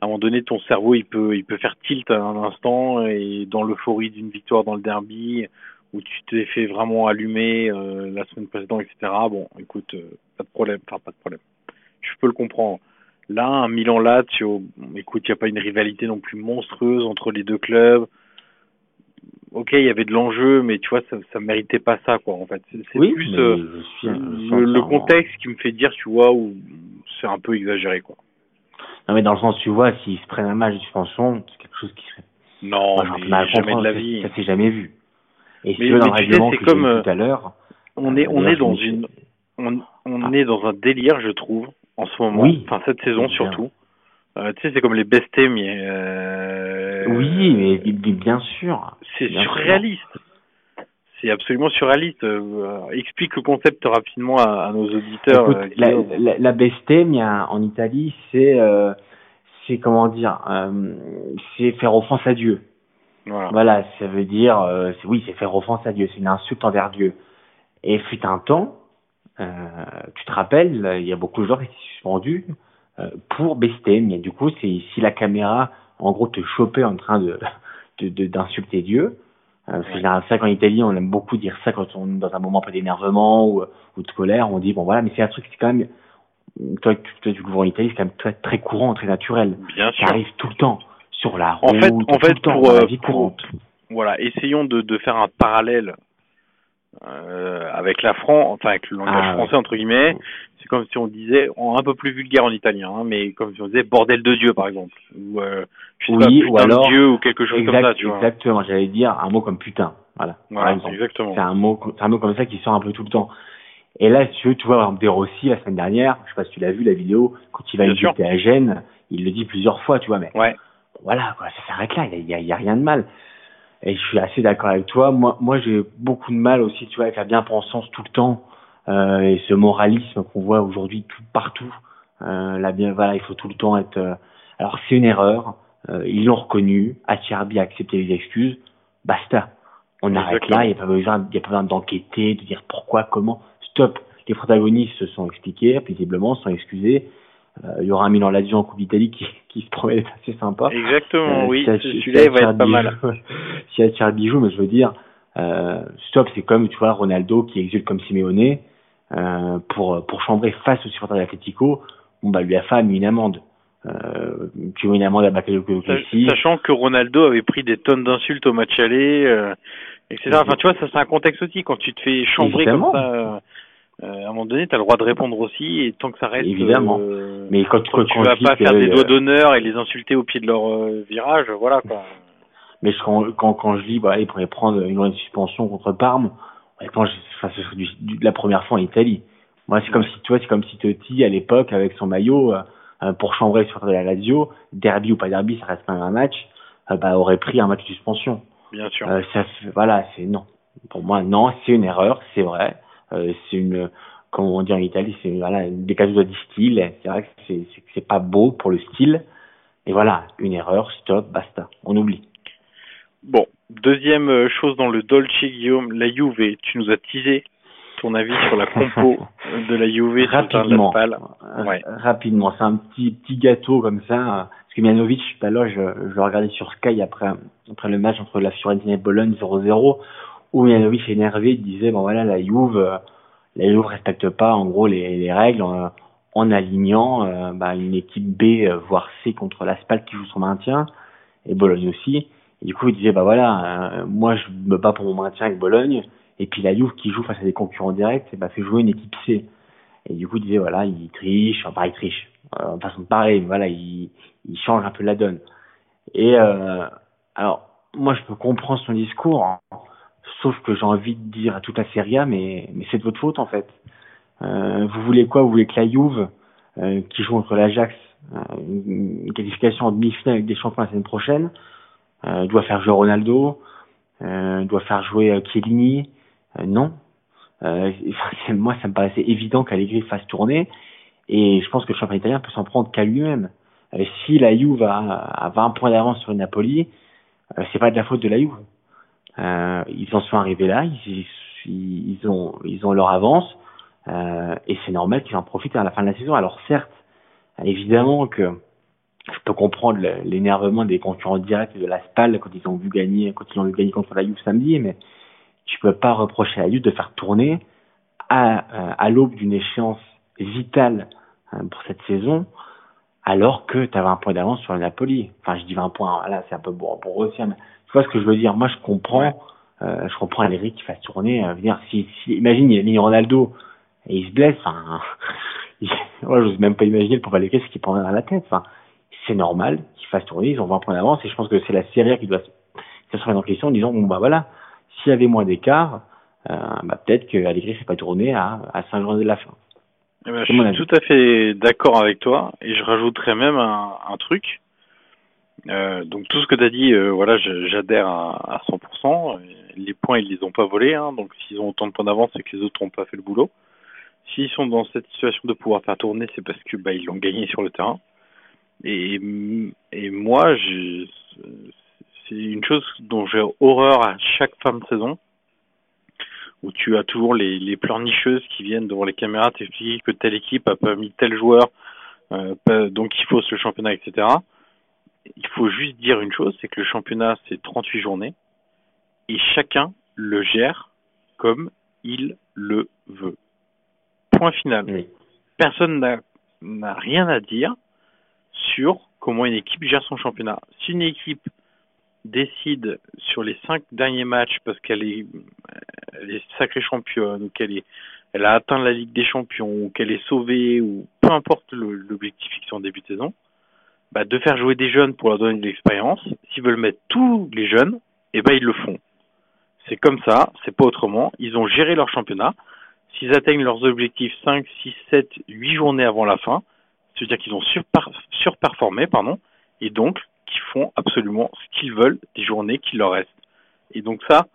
À un moment donné, ton cerveau, il peut, il peut faire tilt à un instant et dans l'euphorie d'une victoire dans le derby, où tu t'es fait vraiment allumer euh, la semaine précédente, etc. Bon, écoute, euh, pas de problème, enfin pas de problème. Je peux le comprendre. Là, un Milan Lazio, écoute, il n'y a pas une rivalité non plus monstrueuse entre les deux clubs. Ok, il y avait de l'enjeu, mais tu vois, ça, ça méritait pas ça, quoi. En fait, c'est Oui, plus euh, suis, le, contexte qui me fait dire, tu vois, où c'est un peu exagéré, quoi. Non, mais dans le sens, tu vois, s'ils se prennent un match de suspension, c'est quelque chose qui serait. Non, j'aurais mais jamais de la ça- vie. Ça s'est jamais vu. Et si Mais- tu veux, dans le mais sais, règlement c'est que comme, euh, tout à l'heure. On est, on est dans une, on Ah. est dans un délire, je trouve, en ce moment. Oui. Enfin, cette saison surtout. Euh, tu sais, c'est comme les bestés, mais euh, Oui, mais, bien sûr. c'est surréaliste. C'est absolument surréaliste. Euh, explique le concept rapidement à, à nos auditeurs. Écoute, euh, la, la, la bestemia en Italie, c'est, euh, c'est comment dire, euh, c'est faire offense à Dieu. Voilà. Voilà, ça veut dire, euh, oui, c'est faire offense à Dieu, c'est une insulte envers Dieu. Et fut un temps, euh, tu te rappelles, il y a beaucoup de joueurs qui étaient suspendus euh, pour bestem. Et du coup, c'est si la caméra, en gros, te chopait en train de d'insulter Dieu. Euh, c'est Ouais. généralement ça qu'en Italie, on aime beaucoup dire ça quand on est dans un moment peu d'énervement ou, ou de colère. On dit bon voilà, mais c'est un truc, c'est quand même, toi, tu, toi, tu le vois en Italie, c'est quand même très, très courant, très naturel. Bien Ça sûr. arrive tout le temps sur la En route, fait- tout en fait, le temps, pour, dans la euh, vie pour- courante. Voilà, essayons de, de faire un parallèle euh, avec la France, enfin avec le langage Ah, français entre guillemets. C'est comme si on disait, un peu plus vulgaire en italien, hein, mais comme si on disait bordel de Dieu par exemple, ou euh, je sais Oui, pas, ou alors- de Dieu ou quelque chose Exact- comme ça, tu vois. Exactement, j'allais dire un mot comme putain. Voilà, exactement. C'est un mot, c'est un mot comme ça qui sort un peu tout le temps. Et là, tu veux, tu vois, par exemple, De Rossi, la semaine dernière, je sais pas si tu l'as vu, la vidéo, quand il va éviter à Gênes, il le dit plusieurs fois, tu vois, mais Ouais. voilà, quoi, ça s'arrête là, il y y a rien de mal. Et je suis assez d'accord avec toi. Moi, moi, j'ai beaucoup de mal aussi, tu vois, avec la bien-pensance tout le temps, euh, et ce moralisme qu'on voit aujourd'hui tout partout. Euh, la bien, voilà, il faut tout le temps être. euh, Alors, c'est une erreur. Euh, ils l'ont reconnu. Acerbi a accepté les excuses. Basta. On arrête là. Il n'y a pas besoin, il y a pas besoin d'enquêter, de dire pourquoi, comment. Stop. Les protagonistes se sont expliqués, visiblement, se sont excusés. Euh, il y aura un Milan Lazio en Coupe d'Italie qui, [LAUGHS] qui se promet d'être assez sympa. Exactement, Euh, oui. Celui-là, il va être pas mal. joue- [LAUGHS] si Acerbi joue, mais je veux dire, euh, stop, c'est comme, tu vois, Ronaldo qui exulte comme Simeone, euh, pour, pour chambrer face aux supporters de l'Atletico, bon, bah, lui a fait une amende. Euh, tu vois une amende à Bakayoko. Sachant que Ronaldo avait pris des tonnes d'insultes au match aller, etc. Enfin, tu vois, ça c'est un contexte aussi. Quand tu te fais chambrer Évidemment. comme ça, euh, euh, à un moment donné, tu as le droit de répondre aussi, et tant que ça reste. Évidemment. euh, Mais quand, quand quand, tu quand vas pas faire des euh, doigts d'honneur et les insulter au pied de leur euh, virage, voilà quoi. Mais quand, quand, quand je dis, bah, il pourrait prendre une journée de suspension contre Parme, honnêtement, je, enfin, ce serait du, du- la première fois en Italie. Moi, c'est comme si, tu vois, c'est comme si Totti, à l'époque, avec son maillot, euh, euh, pour chambrer sur de la Lazio, derby ou pas derby, ça reste quand même un match, euh, bah, aurait pris un match de suspension. Bien sûr. Euh, ça, voilà, c'est non. Pour moi, non, c'est une erreur, c'est vrai. Euh, c'est une, comment on dit en Italie, c'est voilà, une décaduta di style. C'est vrai que c'est, pas beau pour le style. Et voilà, une erreur, stop, basta, on oublie. Bon, deuxième euh, chose dans le Dolce Guillaume, la Juve. Tu nous as teasé ton avis sur la compo [LAUGHS] de la Juve sur terrain de la rapidement, euh, Ouais. rapidement, c'est un petit petit gâteau comme ça. euh, Parce que Mianovic, tout à l'heure, je, je le regardais sur Sky après après le match entre la Fiorentina et Bologne 0-0, où Mianovic énervé disait bon voilà la Juve, euh, la Juve respecte pas en gros les, les règles en, en alignant euh, bah, une équipe B euh, voire C contre la Spal qui joue son maintien et Bologne aussi. Et du coup il disait bah voilà euh, moi je me bats pour mon maintien avec Bologne et puis la Juve qui joue face à des concurrents directs, bah, fait jouer une équipe C. Et du coup, il disait, voilà, il triche, enfin, il triche, euh, façon de parler, mais voilà, il, il change un peu la donne. Et, euh, alors, moi, je peux comprendre son discours, hein, sauf que j'ai envie de dire à toute la Serie A, mais, mais c'est de votre faute, en fait. Euh, vous voulez quoi? Vous voulez que la Juve, euh, qui joue contre l'Ajax, une qualification en demi-finale avec des champions la semaine prochaine, doit faire jouer Ronaldo, doit faire jouer Chiellini, non. [LAUGHS] moi, ça me paraissait évident qu'Allegri fasse tourner, et je pense que le champion italien peut s'en prendre qu'à lui-même. si la Juve a, a 20 points d'avance sur Napoli, c'est pas de la faute de la Juve. Ils en sont arrivés là, ils, ils ont, ils ont leur avance, euh, et c'est normal qu'ils en profitent à la fin de la saison. Alors certes, évidemment que je peux comprendre l'énervement des concurrents directs de la SPAL quand ils ont vu gagner, quand ils ont vu gagner contre la Juve samedi, mais tu peux pas reprocher à la Juve de faire tourner à, euh, à l'aube d'une échéance vitale euh, pour cette saison, alors que tu avais un point d'avance sur le Napoli. Enfin, je dis 20 points, là, c'est un peu bon pour eux aussi. Mais tu vois ce que je veux dire? Moi, je comprends euh, je comprends Allegri qui fasse tourner. Euh, dire, si, si, imagine, il a Ronaldo et il se blesse. Enfin, [LAUGHS] moi, j'ose même pas imaginer le pauvre Allegri ce qu'il prendrait à la tête. Enfin, c'est normal qu'il fasse tourner. Ils ont 20 points d'avance et je pense que c'est la série qui doit se remettre en question en disant bon bah voilà, s'il y avait moins d'écart, euh, bah, peut-être que Allegri ne pas tourner à, à 5 jours de la fin. Eh ben, je suis tout à fait d'accord avec toi et je rajouterais même un, un truc. Euh, donc tout ce que tu as dit, euh, voilà, j'adhère à, à 100% les points, ils les ont pas volés. Hein, donc s'ils ont autant de points d'avance, c'est que les autres n'ont pas fait le boulot. S'ils sont dans cette situation de pouvoir faire tourner, c'est parce que bah, ils l'ont gagné sur le terrain. Et, et moi, c'est une chose dont j'ai horreur à chaque fin de saison, où tu as toujours les, les pleurnicheuses qui viennent devant les caméras t'expliquer que telle équipe a pas mis tel joueur, euh, donc il faut ce championnat, etc. Il faut juste dire une chose, c'est que le championnat, c'est 38 journées et chacun le gère comme il le veut. Point final. Personne n'a rien à dire sur comment une équipe gère son championnat. Si une équipe décide sur les cinq derniers matchs parce qu'elle est, elle est sacrée championne ou qu'elle est, elle a atteint la Ligue des Champions ou qu'elle est sauvée ou peu importe l'objectif fixé en début de saison, bah de faire jouer des jeunes pour leur donner de l'expérience. S'ils veulent mettre tous les jeunes, eh ben ils le font. C'est comme ça, c'est pas autrement. Ils ont géré leur championnat. S'ils atteignent leurs objectifs 5, 6, 7, 8 journées avant la fin, c'est-à-dire qu'ils ont surperformé, pardon, et donc qu'ils font absolument ce qu'ils veulent des journées qui leur restent. Et donc ça,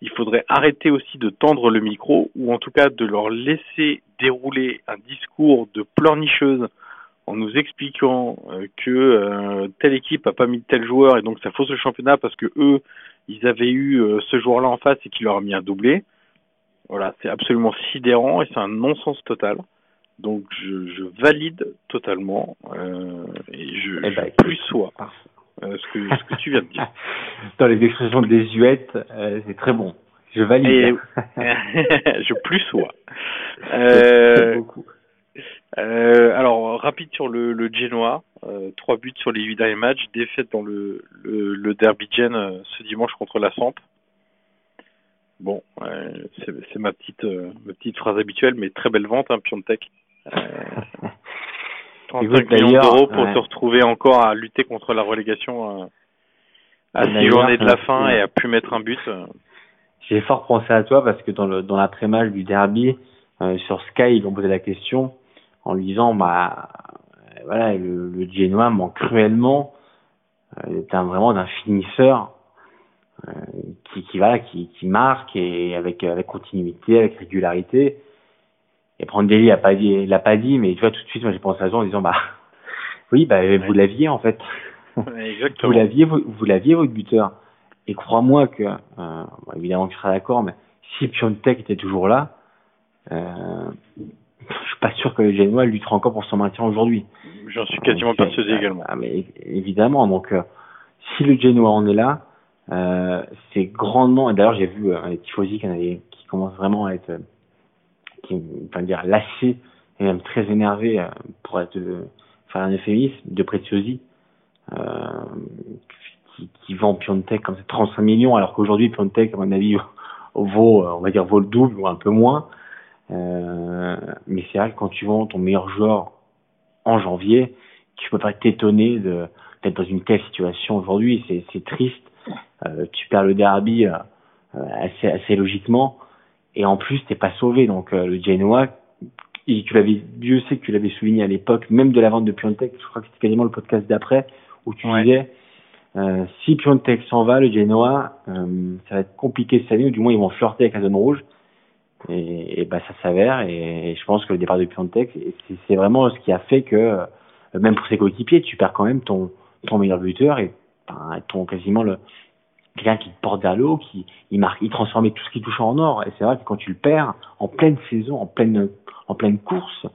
il faudrait arrêter aussi de tendre le micro, ou en tout cas de leur laisser dérouler un discours de pleurnicheuse en nous expliquant euh, que euh, telle équipe a pas mis tel joueur et donc ça fausse le championnat parce que eux ils avaient eu euh, ce joueur-là en face et qu'il leur a mis un doublé. Voilà, c'est absolument sidérant et c'est un non-sens total. Donc je, je valide totalement euh, et je, eh ben, plus sois euh, ce, que, ce que tu viens de dire. [LAUGHS] Dans les expressions désuètes, euh, c'est très bon. Je valide. [LAUGHS] [LAUGHS] je plus sois. Euh, beaucoup. Euh, alors, rapide sur le, le Genoa. Euh, trois buts sur les huit derniers matchs. Défaite dans le, le, le derby Gen euh, ce dimanche contre la Samp. Bon, c'est ma petite ma petite phrase habituelle, mais très belle vente, hein, Piontek. [LAUGHS] Euh, 35 millions d'euros pour se retrouver encore à lutter contre la relégation à six journées de la fin et à pu mettre un but. J'ai fort pensé à toi parce que dans le dans l'après-match du derby, sur Sky, ils ont posé la question en lui disant bah voilà le, le Genoa manque cruellement euh, un, vraiment d'un finisseur euh, qui qui va qui, qui marque et avec avec continuité avec régularité. Et Prandelli a pas dit l'a pas dit mais tu vois tout de suite moi j'ai pensé à ça en disant bah [LAUGHS] oui bah vous l'aviez en fait. Exactement. vous l'aviez vous, vous l'aviez votre buteur. Et crois-moi que euh, bon, évidemment tu seras d'accord mais si Piontek était toujours là euh, je sûr que le Genoa luttera encore pour son maintien aujourd'hui. J'en suis quasiment persuadé également. Ah, mais évidemment, donc euh, si le Genoa en est là, euh, c'est grandement. D'ailleurs, j'ai vu euh, les tifosi qui, qui commencent vraiment à être, euh, qui, enfin dire lassés et même très énervés euh, pour être faire un euphémisme de Preziosi. qui, qui vend Piontek comme ça 35 millions alors qu'aujourd'hui Piontek à mon avis [LAUGHS] vaut on va dire vaut le double ou un peu moins euh, mais c'est vrai que quand tu vends ton meilleur joueur en janvier, tu peux pas t'étonner de d'être dans une telle situation aujourd'hui. C'est c'est triste. Euh, tu perds le derby euh, assez assez logiquement et en plus t'es pas sauvé. Donc euh, le Genoa et tu l'avais, Dieu sait que tu l'avais souligné à l'époque, même de la vente de Piontek, je crois que c'était quasiment le podcast d'après, où tu disais, euh, si Piontek s'en va, le Genoa, euh, ça va être compliqué cette année, ou du moins ils vont flirter avec la zone rouge. Et, et bah, ça s'avère, et, je pense que le départ de Piontek, c'est vraiment ce qui a fait que, euh, même pour ses coéquipiers, tu perds quand même ton, ton meilleur buteur et ben, ton quasiment le quelqu'un qui te porte vers l'eau, qui il marque, il transformait tout ce qui touche en or. Et c'est vrai que quand tu le perds en pleine saison, en pleine en pleine course,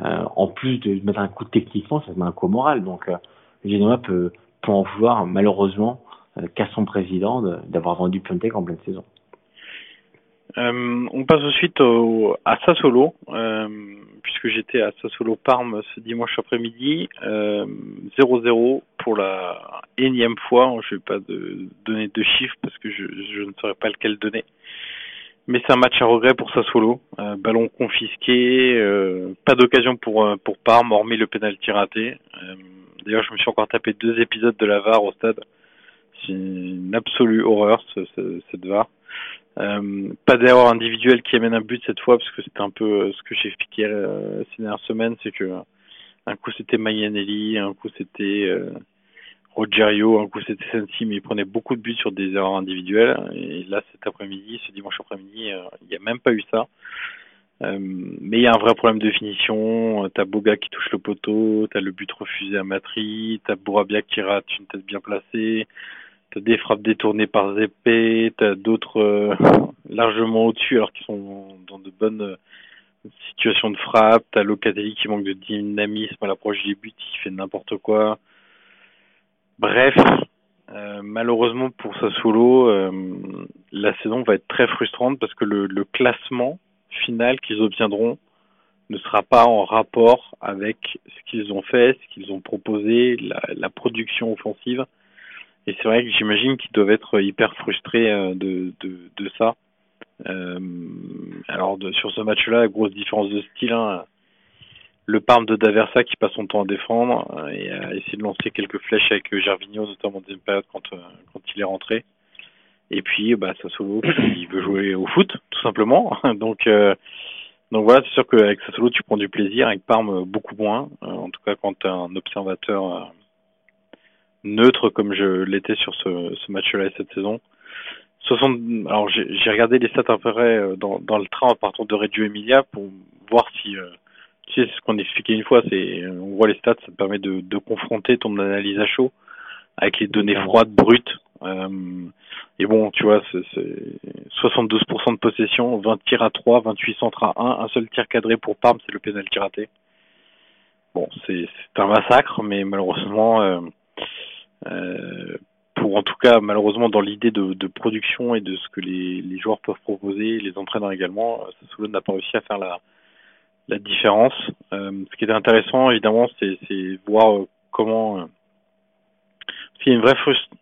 euh, en plus de mettre un coup techniquement, ça se met un coup moral. Donc euh, le Genoa peut, peut en vouloir malheureusement euh, qu'à son président d'avoir vendu Piontek en pleine saison. Euh, on passe ensuite au, à Sassolo, euh, puisque j'étais à Sassolo Parme ce dimanche après-midi. 0-0 pour la énième fois. Je ne vais pas donner de chiffres parce que je, ne saurais pas lequel donner. Mais c'est un match à regret pour Sassuolo. Euh, ballon confisqué, euh, pas d'occasion pour euh, pour Parme, hormis le pénalty raté. Euh, d'ailleurs, je me suis encore tapé deux épisodes de la VAR au stade. C'est une absolue horreur ce, ce, cette VAR. Pas d'erreur individuelle qui amène un but cette fois, parce que c'était un peu ce que j'ai expliqué ces dernières semaines, c'est que un coup c'était Mayanelli, un coup c'était Rogerio, un coup c'était Sensi, mais il prenait beaucoup de buts sur des erreurs individuelles. Et là, cet après-midi, ce dimanche après-midi, euh, il n'y a même pas eu ça. Euh, mais il y a un vrai problème de finition. T'as Boga qui touche le poteau, t'as le but refusé à Matri, t'as Bourabia qui rate une tête bien placée, des frappes détournées par Zepé, t'as d'autres euh, [LAUGHS] largement au-dessus alors qu'ils sont dans de bonnes situations de frappe, t'as Locatelli qui manque de dynamisme à l'approche des buts, qui fait n'importe quoi. Bref, euh, malheureusement pour Sassuolo, euh, la saison va être très frustrante parce que le, classement final qu'ils obtiendront ne sera pas en rapport avec ce qu'ils ont fait, ce qu'ils ont proposé, la, production offensive. Et c'est vrai que j'imagine qu'ils doivent être hyper frustrés euh, de, de, de ça. Euh, alors de, sur ce match-là, grosse différence de style. Hein, le Parme de Daversa qui passe son temps à défendre euh, et à essayer de lancer quelques flèches avec euh, Gervinho, notamment en deuxième période quand, euh, quand il est rentré. Et puis, bah, Sassolo qui [COUGHS] veut jouer au foot, tout simplement. [LAUGHS] donc, donc voilà, c'est sûr qu'avec Sassolo, tu prends du plaisir, avec Parme, beaucoup moins. en tout cas, quand tu es un observateur neutre comme je l'étais sur ce, ce match-là cette saison. 60, alors j'ai regardé les stats après dans, dans le train en partant de Reggio Emilia pour voir si tu sais, ce qu'on expliquait une fois, c'est on voit les stats, ça te permet de, de confronter ton analyse à chaud avec les données froides, brutes. Euh, et bon, tu vois, c'est 72% de possession, 20 tirs à 3, 28 centres à 1, un seul tir cadré pour Parme, c'est le pénalty raté. Bon, c'est un massacre, mais malheureusement, euh, euh, pour en tout cas, malheureusement, dans l'idée de, de, production et de ce que les, les joueurs peuvent proposer, les entraîneurs également, Sassuolo n'a pas réussi à faire la, la différence. Euh, ce qui est intéressant, évidemment, c'est voir euh, comment. Euh, s'il y a une vraie,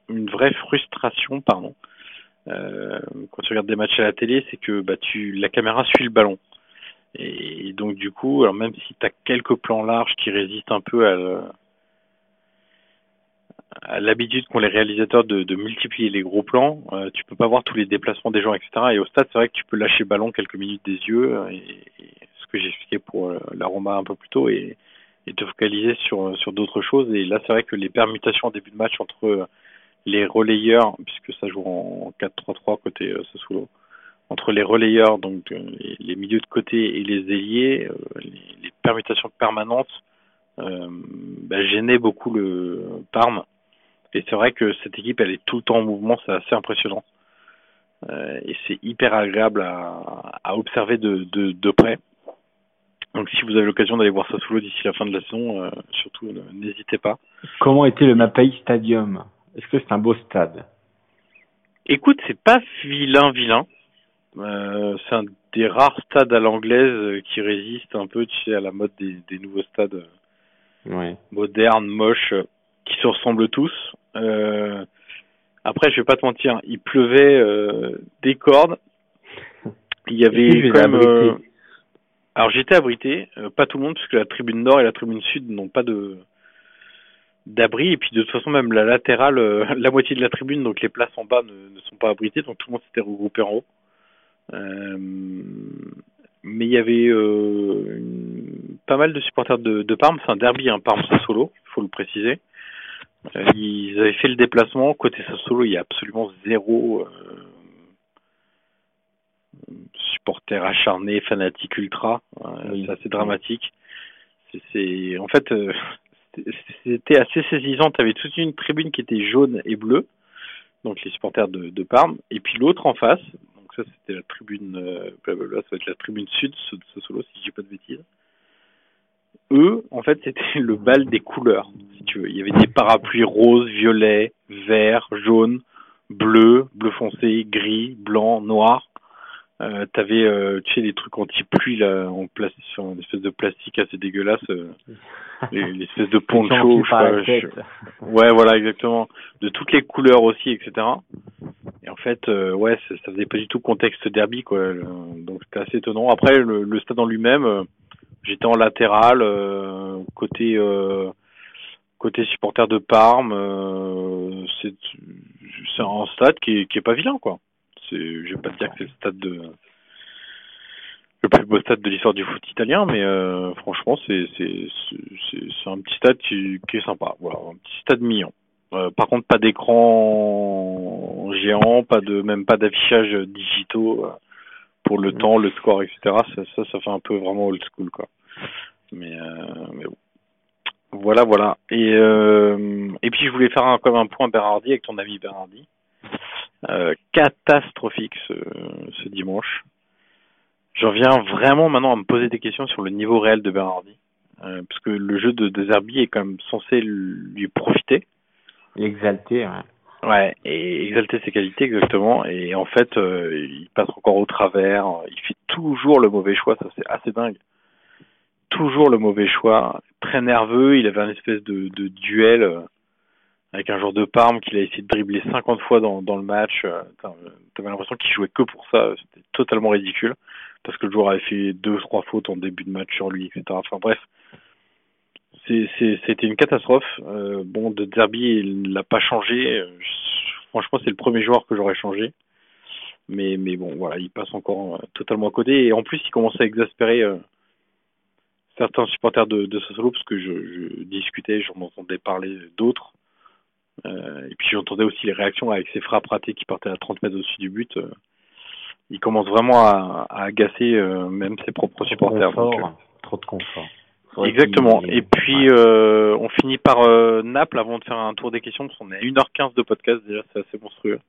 une vraie frustration, pardon, euh, quand tu regardes des matchs à la télé, c'est que bah, tu, la caméra suit le ballon. Et, donc du coup, alors même si tu as quelques plans larges qui résistent un peu à l'habitude qu'ont les réalisateurs de, multiplier les gros plans, euh, tu peux pas voir tous les déplacements des gens, etc. Et au stade, c'est vrai que tu peux lâcher ballon quelques minutes des yeux et, que j'ai expliqué pour euh, l'aroma un peu plus tôt et, te focaliser sur, sur d'autres choses. Et là, c'est vrai que les permutations en début de match entre euh, les relayeurs, puisque ça joue en 4-3-3 côté euh, entre les relayeurs, donc les, les, milieux de côté et les ailiers, les, permutations permanentes euh, bah, gênaient beaucoup le Parme. Et c'est vrai que cette équipe, elle est tout le temps en mouvement, c'est assez impressionnant. Euh, et c'est hyper agréable à, à observer de, de, de près. Donc si vous avez l'occasion d'aller voir Sassuolo d'ici la fin de la saison, euh, surtout n'hésitez pas. Comment était le Mapai Stadium? Est-ce que c'est un beau stade? Écoute, c'est pas vilain vilain. Euh, c'est un des rares stades à l'anglaise qui résiste un peu, tu sais, à la mode des, des nouveaux stades ouais. modernes, moches, qui se ressemblent tous. Euh, après, je vais pas te mentir, il pleuvait euh, des cordes. Il y avait quand même alors j'étais abrité, euh, pas tout le monde, puisque la tribune nord et la tribune sud n'ont pas de d'abri, et puis de toute façon même la latérale, euh, [LAUGHS] la moitié de la tribune, donc les places en bas ne, ne sont pas abritées, donc tout le monde s'était regroupé en haut. Euh, mais il y avait euh, une- pas mal de supporters de, de Parme. C'est un derby, un Parme Sassuolo, il faut le préciser. Euh, ils avaient fait le déplacement. Côté Sassuolo, il y a absolument zéro euh, supporter acharné, fanatique ultra. Euh, Oui. C'est assez dramatique. C'est- en fait euh, c'était- [LAUGHS] c'était assez saisissant. Tu avais toute une tribune qui était jaune et bleue, donc les supporters de, de Parme, et puis l'autre en face. Donc ça c'était la tribune, euh, blablabla, ça va être la tribune sud ce, ce solo si je dis pas de bêtises. Eux, en fait, c'était [LAUGHS] le bal des couleurs, si tu veux. Il y avait des parapluies roses, violets, verts, jaunes, bleus, bleu foncé, gris, blanc, noir. Euh, T'avais, euh, tu sais, des trucs anti-pluie là, en plastique, sur une espèce de plastique assez dégueulaise, euh, [LAUGHS] les, les espèces de poncho, je pas, je-. [LAUGHS] Ouais, voilà, exactement. De toutes les couleurs aussi, etc. Et en fait, euh, ouais, ça, ça faisait pas du tout contexte derby, quoi. Le- donc c'était assez étonnant. Après, le, le stade en lui-même, euh, j'étais en latéral, euh, côté euh, côté supporter de Parme. euh, c'est c'est un stade qui est, qui est pas vilain, quoi. C'est, je vais pas dire que c'est le stade de le plus beau stade de l'histoire du foot italien, mais euh, franchement, c'est c'est c'est un petit stade qui, qui est sympa. Voilà, un petit stade mignon. Euh, par contre, pas d'écran géant, pas de même pas d'affichage digitaux pour le temps, le score, etc. Ça, ça, ça fait un peu vraiment old school, quoi. Mais, euh, mais bon. Voilà, voilà. Et euh, et puis je voulais faire un, comme un point Berardi avec ton ami Berardi. Euh, catastrophique ce, ce dimanche. J'en viens vraiment maintenant à me poser des questions sur le niveau réel de Berardi. Euh, parce que le jeu de, de Zerbi est quand même censé lui profiter. Exalté, ouais. Ouais, et exalter ses qualités exactement. Et en fait, euh, il passe encore au travers. Il fait toujours le mauvais choix. Ça, c'est assez dingue. Toujours le mauvais choix. Très nerveux. Il avait un espèce de, de duel euh, avec un joueur de Parme qu'il a essayé de dribbler 50 fois dans, le match. Euh, T'avais l'impression qu'il jouait que pour ça. C'était totalement ridicule. Parce que le joueur avait fait deux trois fautes en début de match sur lui, etc. Enfin bref. C'était une catastrophe. Euh, bon, de Derby, il l'a pas changé. Franchement, c'est le premier joueur que j'aurais changé. Mais, mais bon, voilà, il passe encore euh, totalement à côté. Et en plus, il commence à exaspérer euh, certains supporters de, de Sassuolo parce que je, je discutais, j'en entendais parler d'autres. Et puis j'entendais aussi les réactions avec ses frappes ratées qui partaient à 30 mètres au-dessus du but. Il commence vraiment à, à agacer même ses propres supporters. Confort, trop de confort. Exactement. Et puis, euh, on finit par euh, Naples avant de faire un tour des questions, parce qu'on est à 1h15 de podcast, déjà, c'est assez monstrueux.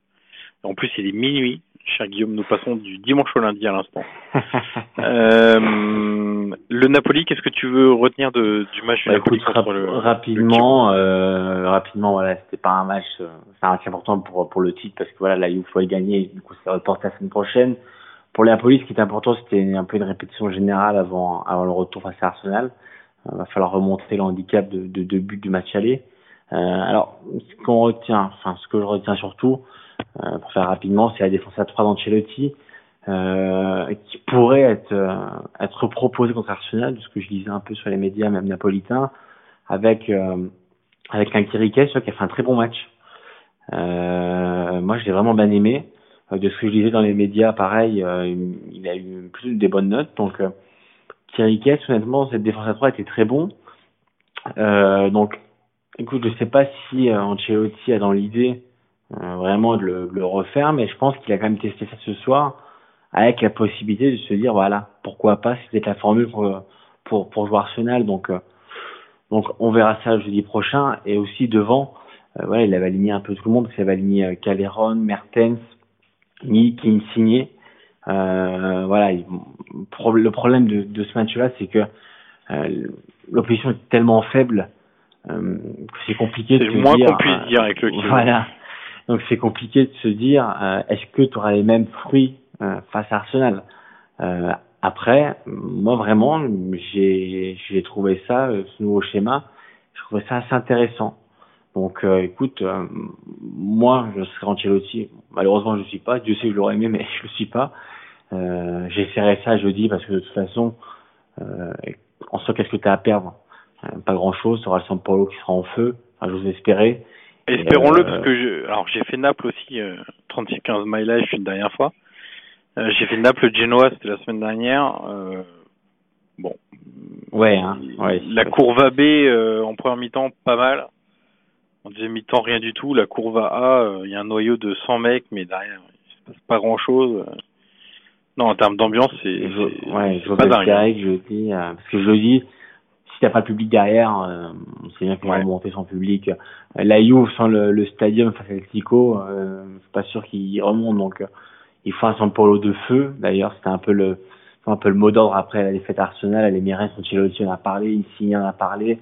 Et en plus, il est minuit. Cher Guillaume, nous passons du dimanche au lundi à l'instant. [LAUGHS] Euh, le Napoli, qu'est-ce que tu veux retenir de, du match du Bah, Napoli écoute, rap- le rapidement, euh, rapidement, voilà, c'était pas un match, euh, c'est un match important pour pour le titre parce que voilà, la Juve faut le gagner, du coup, ça reporte la semaine prochaine. Pour les Napoli, ce qui est important, c'était un peu une répétition générale avant avant le retour face à Arsenal. Il va falloir remonter le handicap de de deux buts du match aller. Euh, alors, ce qu'on retient, enfin, ce que je retiens surtout, euh, pour faire rapidement, c'est la défense à 3 d'Ancelotti, euh, qui pourrait être, euh, être proposée contre Arsenal, de ce que je lisais un peu sur les médias, même napolitains, avec, euh, avec un Kirikes qui a fait un très bon match. Euh, moi, je l'ai vraiment bien aimé. Euh, De ce que je lisais dans les médias, pareil, euh, il a eu plus des bonnes notes. Donc, euh, Kirikes, honnêtement, cette défense à 3 était très bon. Euh, donc, écoute, je sais pas si euh, Ancelotti a dans l'idée euh, vraiment de le, de le refaire, mais je pense qu'il a quand même testé ça ce soir avec la possibilité de se dire, voilà, pourquoi pas, c'est peut-être la formule pour, pour, pour jouer Arsenal. Donc, euh, donc, on verra ça jeudi prochain. Et aussi devant, euh, voilà, il avait aligné un peu tout le monde, parce qu'il avait aligné euh, Caleron, Mertens, Milik, Insigne. Euh, voilà, le problème de, de ce match-là, c'est que euh, l'opposition est tellement faible euh, que c'est compliqué de se moins dire. qu'on puisse dire avec le Kiwi. Voilà. Donc c'est compliqué de se dire, euh, est-ce que tu auras les mêmes fruits euh, face à Arsenal? Euh, Après, moi vraiment, j'ai j'ai trouvé ça, euh, ce nouveau schéma, je trouvais ça assez intéressant. Donc euh, écoute, euh, moi je serais Ancelotti, malheureusement je ne suis pas, Dieu sait que je l'aurais aimé, mais [LAUGHS] je le suis pas. Euh, J'essaierai ça jeudi parce que de toute façon, euh, en soi qu'est-ce que tu as à perdre? Euh, Pas grand-chose, tu auras le San Paulo qui sera en feu, enfin, j'ose espérer. Espérons-le, parce que je, alors j'ai fait Naples aussi, euh, 36-15 mileage une dernière fois. J'ai fait Naples-Genoa, c'était la semaine dernière. Bon. Ouais, hein, ouais. La courve AB en première mi-temps, pas mal. En deuxième mi-temps, rien du tout. La courve A, euh, il y a un noyau de 100 mecs, mais derrière, il se passe pas grand-chose. Non, en termes d'ambiance, c'est Je, ouais, je pas dingue. direct, je dis, euh, parce que je le dis, si t'as pas le public derrière, euh, on sait bien qu'on va Ouais. remonter sans public. Euh, La Juve sans le, le stadium face à Tico, euh, c'est pas sûr qu'il remonte, donc euh, il faut un San Paulo de feu. D'ailleurs, c'était un peu le, un peu le mot d'ordre après la défaite Arsenal. Les Meret, Ancelotti en a parlé, Insigne en a parlé,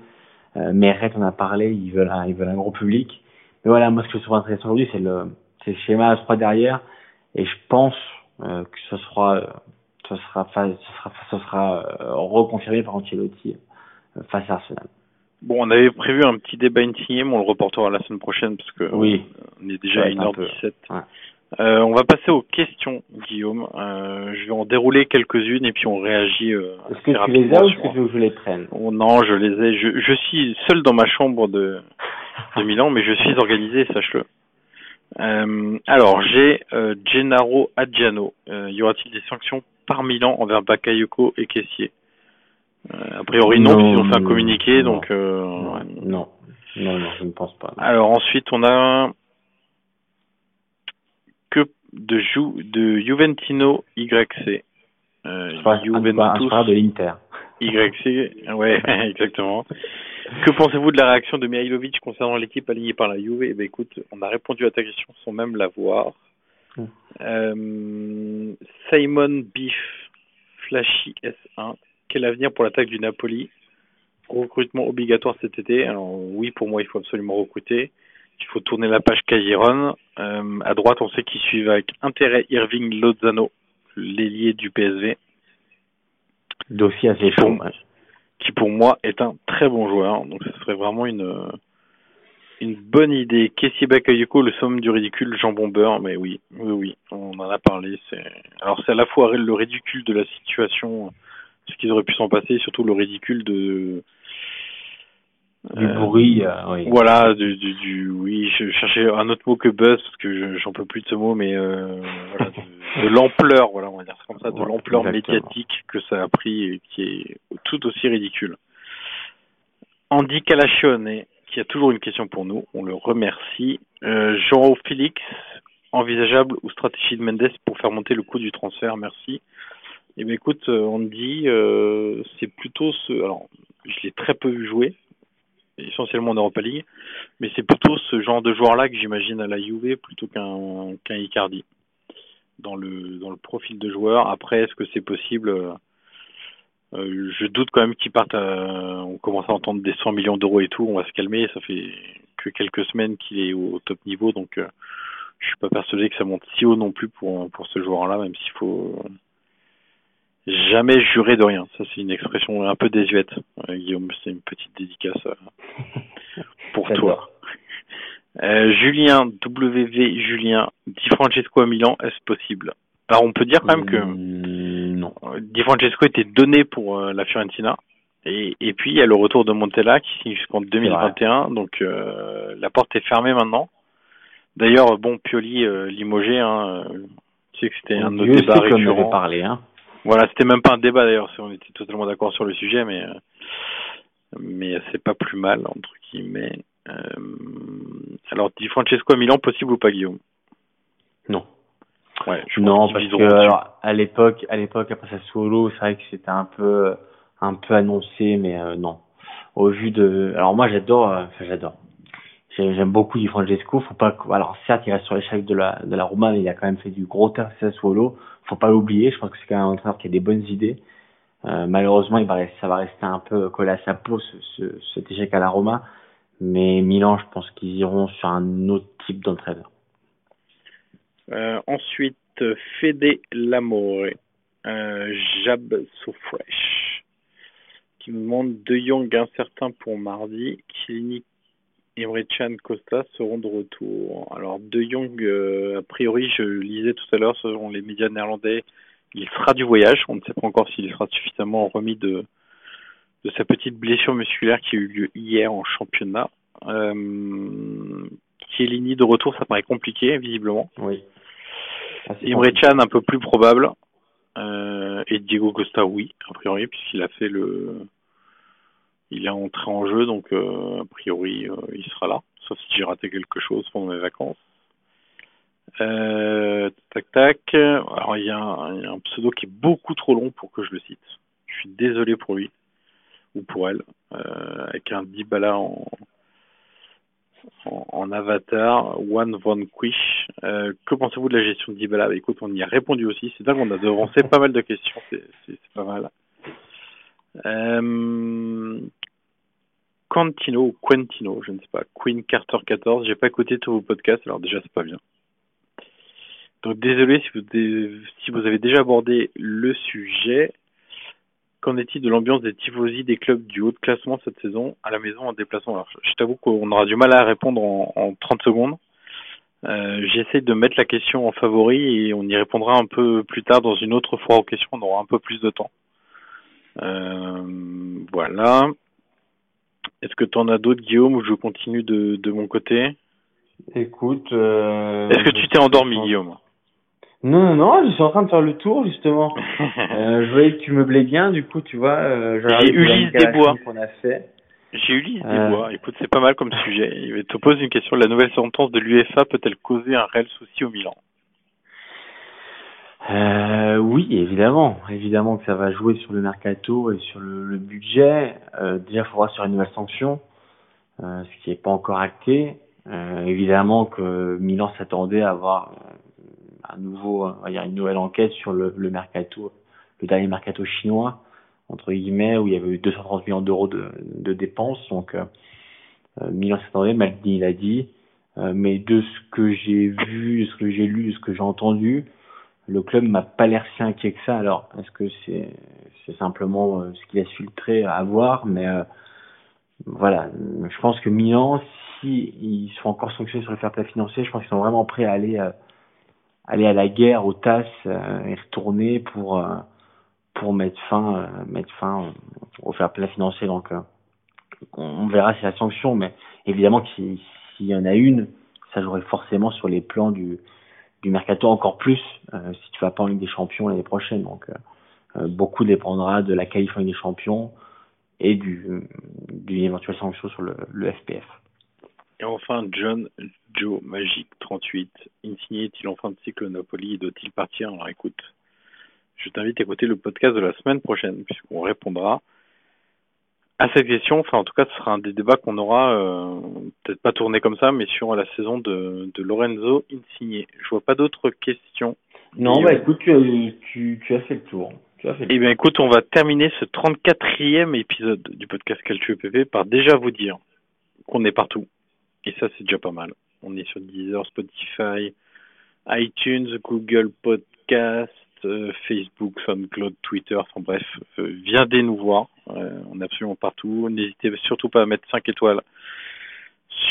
euh, Meret en a parlé. Ils veulent, un, ils veulent un gros public. Mais voilà, moi ce que je trouve intéressant aujourd'hui, c'est le, c'est le schéma à 3 derrière, et je pense euh, que ce sera, ce sera, fa- ce sera, ce sera euh, reconfirmé par Ancelotti euh, face à Arsenal. Bon, on avait prévu un petit débat mais on le reportera la semaine prochaine parce que Oui. on est déjà à va être un peu, 1h17. ouais. Euh, on va passer aux questions, Guillaume. Euh, je vais en dérouler quelques-unes et puis on réagit. Euh, Est-ce que tu les as ou est-ce sur- que tu veux que je les prenne? Oh non, je les ai. Je, je suis seul dans ma chambre de, de Milan, mais je suis organisé, sache-le. Euh, alors, j'ai euh, Gennaro Adjano. Euh, y aura-t-il des sanctions par Milan envers Bakayoko et Kessier euh, A priori, non, Non, puisqu'ils ont fait un communiqué, non. donc. euh, non, ouais. non, non, non, je ne pense pas. Alors ensuite, on a que de, Ju, de Juventino YC. Euh, un, un, Juventus parle de l'Inter. YC, ouais, [LAUGHS] exactement. Que pensez-vous de la réaction de Mihailovic concernant l'équipe alignée par la Juve? Eh ben écoute, on a répondu à ta question sans même la voir. Mm. Euh, Simon Biff, Flashy S1, quel avenir pour l'attaque du Napoli? Recrutement obligatoire cet été. Alors oui, pour moi, il faut absolument recruter. Il faut tourner la page Cagiron. Euh, à droite, on sait qu'ils suivent avec intérêt Irving Lozano, l'ailier du PSV Dossier assez chaud. Qui pour moi est un très bon joueur. Donc ce serait vraiment une une bonne idée. Kessie Bakayoko, le somme du ridicule, Jean Bombeur, mais oui, oui, oui, on en a parlé. C'est alors c'est à la fois le ridicule de la situation, ce qu'ils auraient pu s'en passer, et surtout le ridicule de Du euh, bruit, euh, oui. Voilà, du, du, du- oui, je cherchais un autre mot que buzz parce que je- j'en peux plus de ce mot, mais euh, voilà, de, de l'ampleur, voilà, on va dire ça comme ça, de Ouais, l'ampleur médiatique que ça a pris et qui est tout aussi ridicule. Andy Calachione, qui a toujours une question pour nous, on le remercie. Euh, Jean Félix, envisageable ou stratégie de Mendes pour faire monter le coût du transfert, merci. Eh bien écoute, Andy, euh, c'est plutôt ce. Alors, je l'ai très peu vu jouer, essentiellement en Europa League, mais c'est plutôt ce genre de joueur-là que j'imagine à la Juve plutôt qu'un qu'un Icardi dans le dans le profil de joueur. Après, est-ce que c'est possible euh, euh, Je doute quand même qu'il parte. à- on commence à entendre des 100 millions d'euros et tout. On va se calmer. Ça fait que quelques semaines qu'il est au, top niveau, donc euh, je suis pas persuadé que ça monte si haut non plus pour pour ce joueur-là, même s'il faut jamais jurer de rien. Ça, c'est une expression un peu désuète. Euh, Guillaume, c'est une petite dédicace euh, [LAUGHS] pour toi. Euh, Julien, WV Julien, Di Francesco à Milan, est-ce possible? Alors, on peut dire quand même que Mm, non. euh, Di Francesco était donné pour euh, la Fiorentina. Et, et puis, il y a le retour de Montella qui signe jusqu'en 2021. Donc, la porte est fermée maintenant. D'ailleurs, bon, Pioli limogé, hein, tu sais que c'était un de nos débats récurrents. parlé, hein. Voilà, c'était même pas un débat d'ailleurs, on était totalement d'accord sur le sujet, mais euh, mais c'est pas plus mal entre guillemets. Euh, alors, Di Francesco à Milan, possible ou pas, Guillaume? Non. Ouais, je Non, pense parce que alors, à l'époque, à l'époque après Sassuolo, c'est vrai que c'était un peu, un peu annoncé, mais euh, non. Au vu de, alors moi j'adore, euh, enfin j'adore. J'ai- J'aime beaucoup Di Francesco. Faut pas, alors certes il reste sur l'échec de la de la Roma, mais il a quand même fait du gros taf à Sassuolo. Faut pas l'oublier. Je pense que c'est quand même un entraîneur qui a des bonnes idées. Euh, malheureusement, ça va rester un peu collé à sa peau ce, ce- cet échec à la Roma. Mais Milan, je pense qu'ils iront sur un autre type d'entraîneur. Euh, ensuite, Fede Lamore, euh, Jab So Fresh, qui nous demande De Jong incertain pour mardi, Chiellini, Emre Can, Costa seront de retour. Alors De Jong, euh, a priori, je lisais tout à l'heure selon les médias néerlandais, il sera du voyage. On ne sait pas encore s'il sera suffisamment remis de de sa petite blessure musculaire qui a eu lieu hier en championnat. Euh, Chiellini de retour, ça paraît compliqué, visiblement. Oui. Imre Can un peu plus probable. Euh, et Diego Costa, oui, a priori, puisqu'il a fait le. Il est entré en jeu, donc euh, a priori, euh, il sera là. Sauf si j'ai raté quelque chose pendant mes vacances. Euh, tac tac. Alors il y, a un, pseudo qui est beaucoup trop long pour que je le cite. Je suis désolé pour lui ou pour elle, avec un Dybala en, en, en avatar, One Von Quish. Que pensez-vous de la gestion de Dybala? Bah, Écoute, on y a répondu aussi. C'est dingue, on a devancé pas mal de questions. C'est pas mal. Quantino ou Quentino, je ne sais pas. Queen Carter 14. J'ai pas écouté tous vos podcasts, alors déjà c'est pas bien. Donc désolé si vous, avez déjà abordé le sujet. Qu'en est-il de l'ambiance des tifosi des clubs du haut de classement cette saison à la maison en déplacement? Alors, Je t'avoue qu'on aura du mal à répondre en, en 30 secondes. Euh, J'essaie de mettre la question en favori et on y répondra un peu plus tard dans une autre fois aux questions. On aura un peu plus de temps. Euh, voilà. Est-ce que tu en as d'autres, Guillaume, ou je continue de, de mon côté? Écoute. Euh, Est-ce que tu t'es endormi, Guillaume? Non, non, non, je suis en train de faire le tour justement. [LAUGHS] euh, je voyais que tu meublais bien, du coup, tu vois. Euh, J'ai Ulysse Desbois. qu'on a fait. J'ai Ulysse euh... Desbois. Écoute, c'est pas mal comme sujet. Il te pose une question. La nouvelle sentence de l'UEFA peut-elle causer un réel souci au Milan? Euh, Oui, évidemment. Évidemment que ça va jouer sur le mercato et sur le, le budget. Euh, déjà, il faudra sur une nouvelle sanction, euh, ce qui n'est pas encore acté. Euh, évidemment que Milan s'attendait à avoir un nouveau, il y a une nouvelle enquête sur le, le mercato, le dernier mercato chinois entre guillemets où il y avait eu 230 millions d'euros de, de, dépenses. Donc euh, Milan s'attendait, Maldini l'a dit, euh, mais de ce que j'ai vu, ce que j'ai lu, ce que j'ai entendu, le club m'a pas l'air si inquiet que ça. Alors est-ce que c'est simplement euh, ce qu'il laisse filtrer à voir, mais euh, voilà, je pense que Milan, si ils sont encore sanctionnés sur le fair play financier, je pense qu'ils sont vraiment prêts à aller aller à la guerre aux tasses euh, et retourner pour euh, mettre fin euh, au fair play financier donc on verra si la sanction mais évidemment s'il y en a une ça jouerait forcément sur les plans du du mercato encore plus si tu vas pas en Ligue des Champions l'année prochaine donc beaucoup dépendra de la qualif des Champions et du d'une éventuelle sanction sur le, FPF. Et enfin, John Joe Magic 38. Insigné est-il en fin de cycle au Napoli doit-il partir? Alors écoute, je t'invite à écouter le podcast de la semaine prochaine, puisqu'on répondra à cette question. Enfin, en tout cas, ce sera un des débats qu'on aura, euh, peut-être pas tourné comme ça, mais sur la saison de, de Lorenzo Insigné. Je vois pas d'autres questions. Non, et bah euh... écoute, tu as, tu, tu as fait le tour. Eh bien, écoute, on va terminer ce 34e épisode du podcast Calcio PP par déjà vous dire qu'on est partout. Et ça, c'est déjà pas mal. On est sur Deezer, Spotify, iTunes, Google Podcast, euh, Facebook, SoundCloud, Twitter, enfin bref, euh, viendez nous voir. Euh, on est absolument partout. N'hésitez surtout pas à mettre 5 étoiles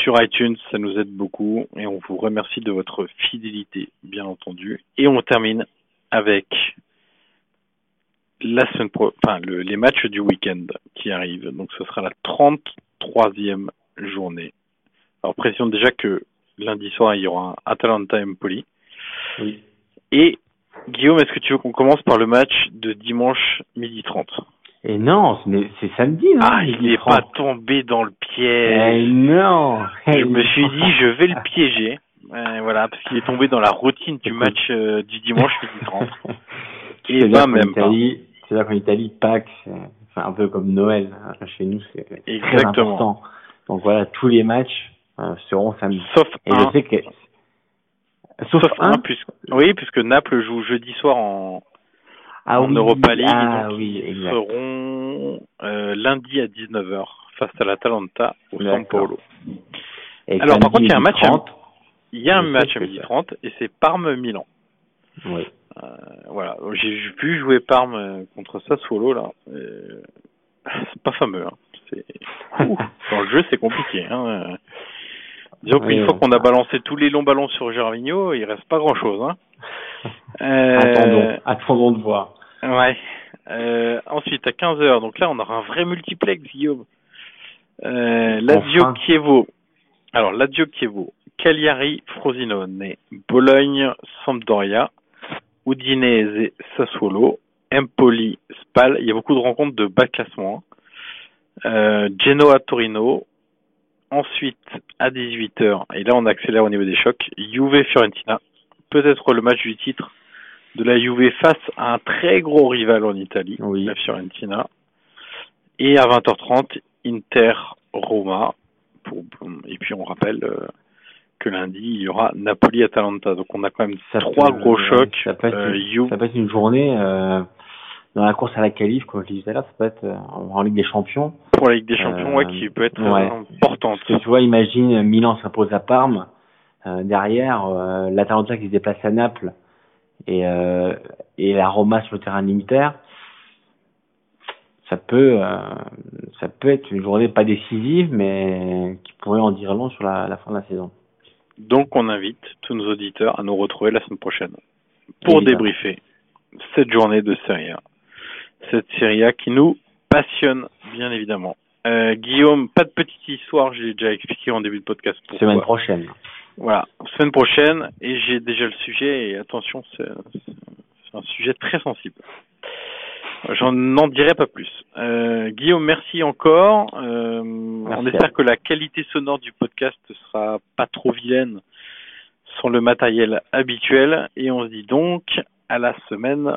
sur iTunes, ça nous aide beaucoup. Et on vous remercie de votre fidélité, bien entendu. Et on termine avec la semaine pro enfin, le, les matchs du week-end qui arrivent. Donc ce sera la 33e journée alors précision déjà que lundi soir, il y aura un Atalanta Empoli. Oui. Et Guillaume, est-ce que tu veux qu'on commence par le match de dimanche midi 30 Et non, c'est samedi, non? Ah, il n'est pas tombé dans le piège. Eh non Je me suis dit, je vais le piéger. Euh, voilà, parce qu'il est tombé dans la routine du match euh, du dimanche midi 30. [LAUGHS] Et ben même. C'est là qu'en Italie, Pâques, c'est un peu comme Noël. Hein. Chez nous, c'est très important. Donc voilà, tous les matchs euh, seront samedi. Sauf Et un. je sais que Sauf, Sauf un, puisque oui, puisque Naples joue jeudi soir en ah, en oui, Europa League. Ah donc oui, ils seront euh, lundi à 19h face à l'Atalanta au San Paolo. Et Alors par contre, il y a un match 30, à, il y a un match à que midi ça. 30 et c'est Parme-Milan. Oui. Euh, voilà, j'ai pu jouer Parme euh, contre Sassuolo là. Euh, [LAUGHS] c'est pas fameux. Hein. Ouh, [LAUGHS] dans le jeu, c'est compliqué. Hein. Disons qu'une Oui, fois qu'on a balancé tous les longs ballons sur Gervinho, il reste pas grand chose. Hein. Euh, Attendons, attendons de voir. Ouais. Euh, ensuite, à 15h, donc là, on aura un vrai multiplex, Guillaume. Euh, Lazio Enfin. Chievo. Alors, Lazio Chievo, Cagliari, Frosinone, Bologne, Sampdoria, Udinese, Sassuolo, Empoli, Spal. Il y a beaucoup de rencontres de bas classement. Euh, Genoa, Torino. Ensuite, à 18h, et là on accélère au niveau des chocs, Juve, Fiorentina. Peut-être le match du titre de la Juve face à un très gros rival en Italie, Oui. la Fiorentina. Et à 20h30, Inter, Roma. Pour- et puis on rappelle euh, que lundi, il y aura Napoli-Atalanta. Donc on a quand même Ça trois peut- gros chocs. Ça peut, être, Euh, Juve- ça peut être une journée euh, dans la course à la qualif, comme je disais là, ça peut être euh, en Ligue des Champions. pour la Ligue des Champions, ouais, qui peut être ouais. euh, importante. Parce que tu vois, imagine Milan s'impose à Parme, euh, derrière euh, l'Atalanta qui se déplace à Naples et, euh, et la Roma sur le terrain l'Inter. Ça peut, euh, ça peut être une journée pas décisive, mais qui pourrait en dire long sur la, la fin de la saison. Donc on invite tous nos auditeurs à nous retrouver la semaine prochaine pour Évidemment. débriefer cette journée de Serie A. Cette Serie A qui nous passionne, bien évidemment. Euh, Guillaume, pas de petite histoire, je l'ai déjà expliqué en début de podcast. Pourquoi. Semaine prochaine. Voilà, semaine prochaine, et j'ai déjà le sujet, et attention, c'est un sujet très sensible. J'en n'en dirai pas plus. Euh, Guillaume, merci encore. Euh, on espère que la qualité sonore du podcast sera pas trop vilaine sans le matériel habituel, et on se dit donc à la semaine